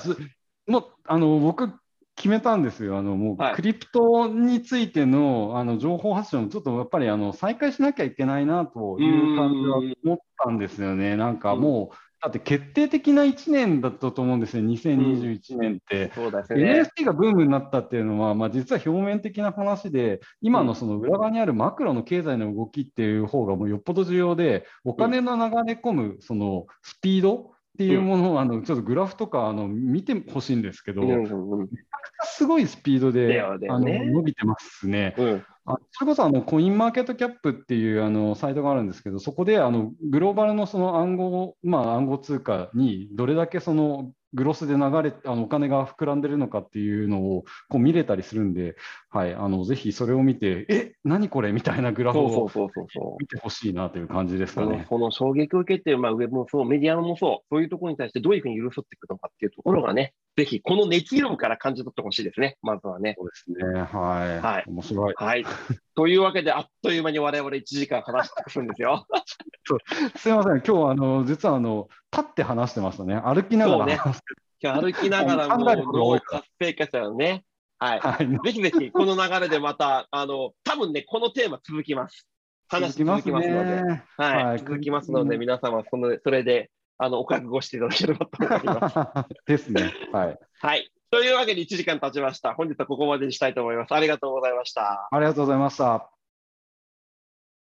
Speaker 2: もうあの僕決めたんですよ。あのもうクリプトについてのあの情報発信をちょっとやっぱりあの再開しなきゃいけないなという感じは思ったんですよね。なんかもう、だって決定的な1年だったと思うんですよ、2021年って。うん、ね、NFT がブームになったっていうのは、まあ、実は表面的な話で、今のその裏側にあるマクロの経済の動きっていう方がもうよっぽど重要で、お金の流れ込むそのスピード、っていうものを、あのちょっとグラフとかあの見てほしいんですけど、めちゃくちゃすごいスピードで、あの伸びてますね。あそれこそあのコインマーケットキャップっていうあのサイトがあるんですけど、そこであのグローバルのその暗号、まあ、暗号通貨にどれだけそのグロスで流れあのお金が膨らんでるのかっていうのをこう見れたりするんで、はい、あのぜひそれを見て、え何これみたいなグラフを見てほしいなという感じですかね。
Speaker 1: その衝撃を受けて、まあ、ウェブもそう、メディアもそう、そういうところに対してどういうふうに寄り添っていくのかっていうところがね、ぜひこの熱量から感じ取ってほしいですね、まずはね。
Speaker 2: そうですね、はい。はい、面白い。
Speaker 1: はい。というわけで、あっという間に我々1時間話してくるんですよ。
Speaker 2: すみません、今日はあの実はあの立って話してましたね、歩きながら
Speaker 1: 歩きながらも脳活性化したよね。はい。はい、ぜひぜひ、この流れでまた、あの、多分ね、このテーマ続きます。話続きますので、はい、はい、続きますので、皆様その、それで、あの、お覚悟していただければと思います。
Speaker 2: ですね。はい。
Speaker 1: はい。というわけで1時間経ちました。本日はここまでにしたいと思います。ありがとうございました。
Speaker 2: ありがとうございました。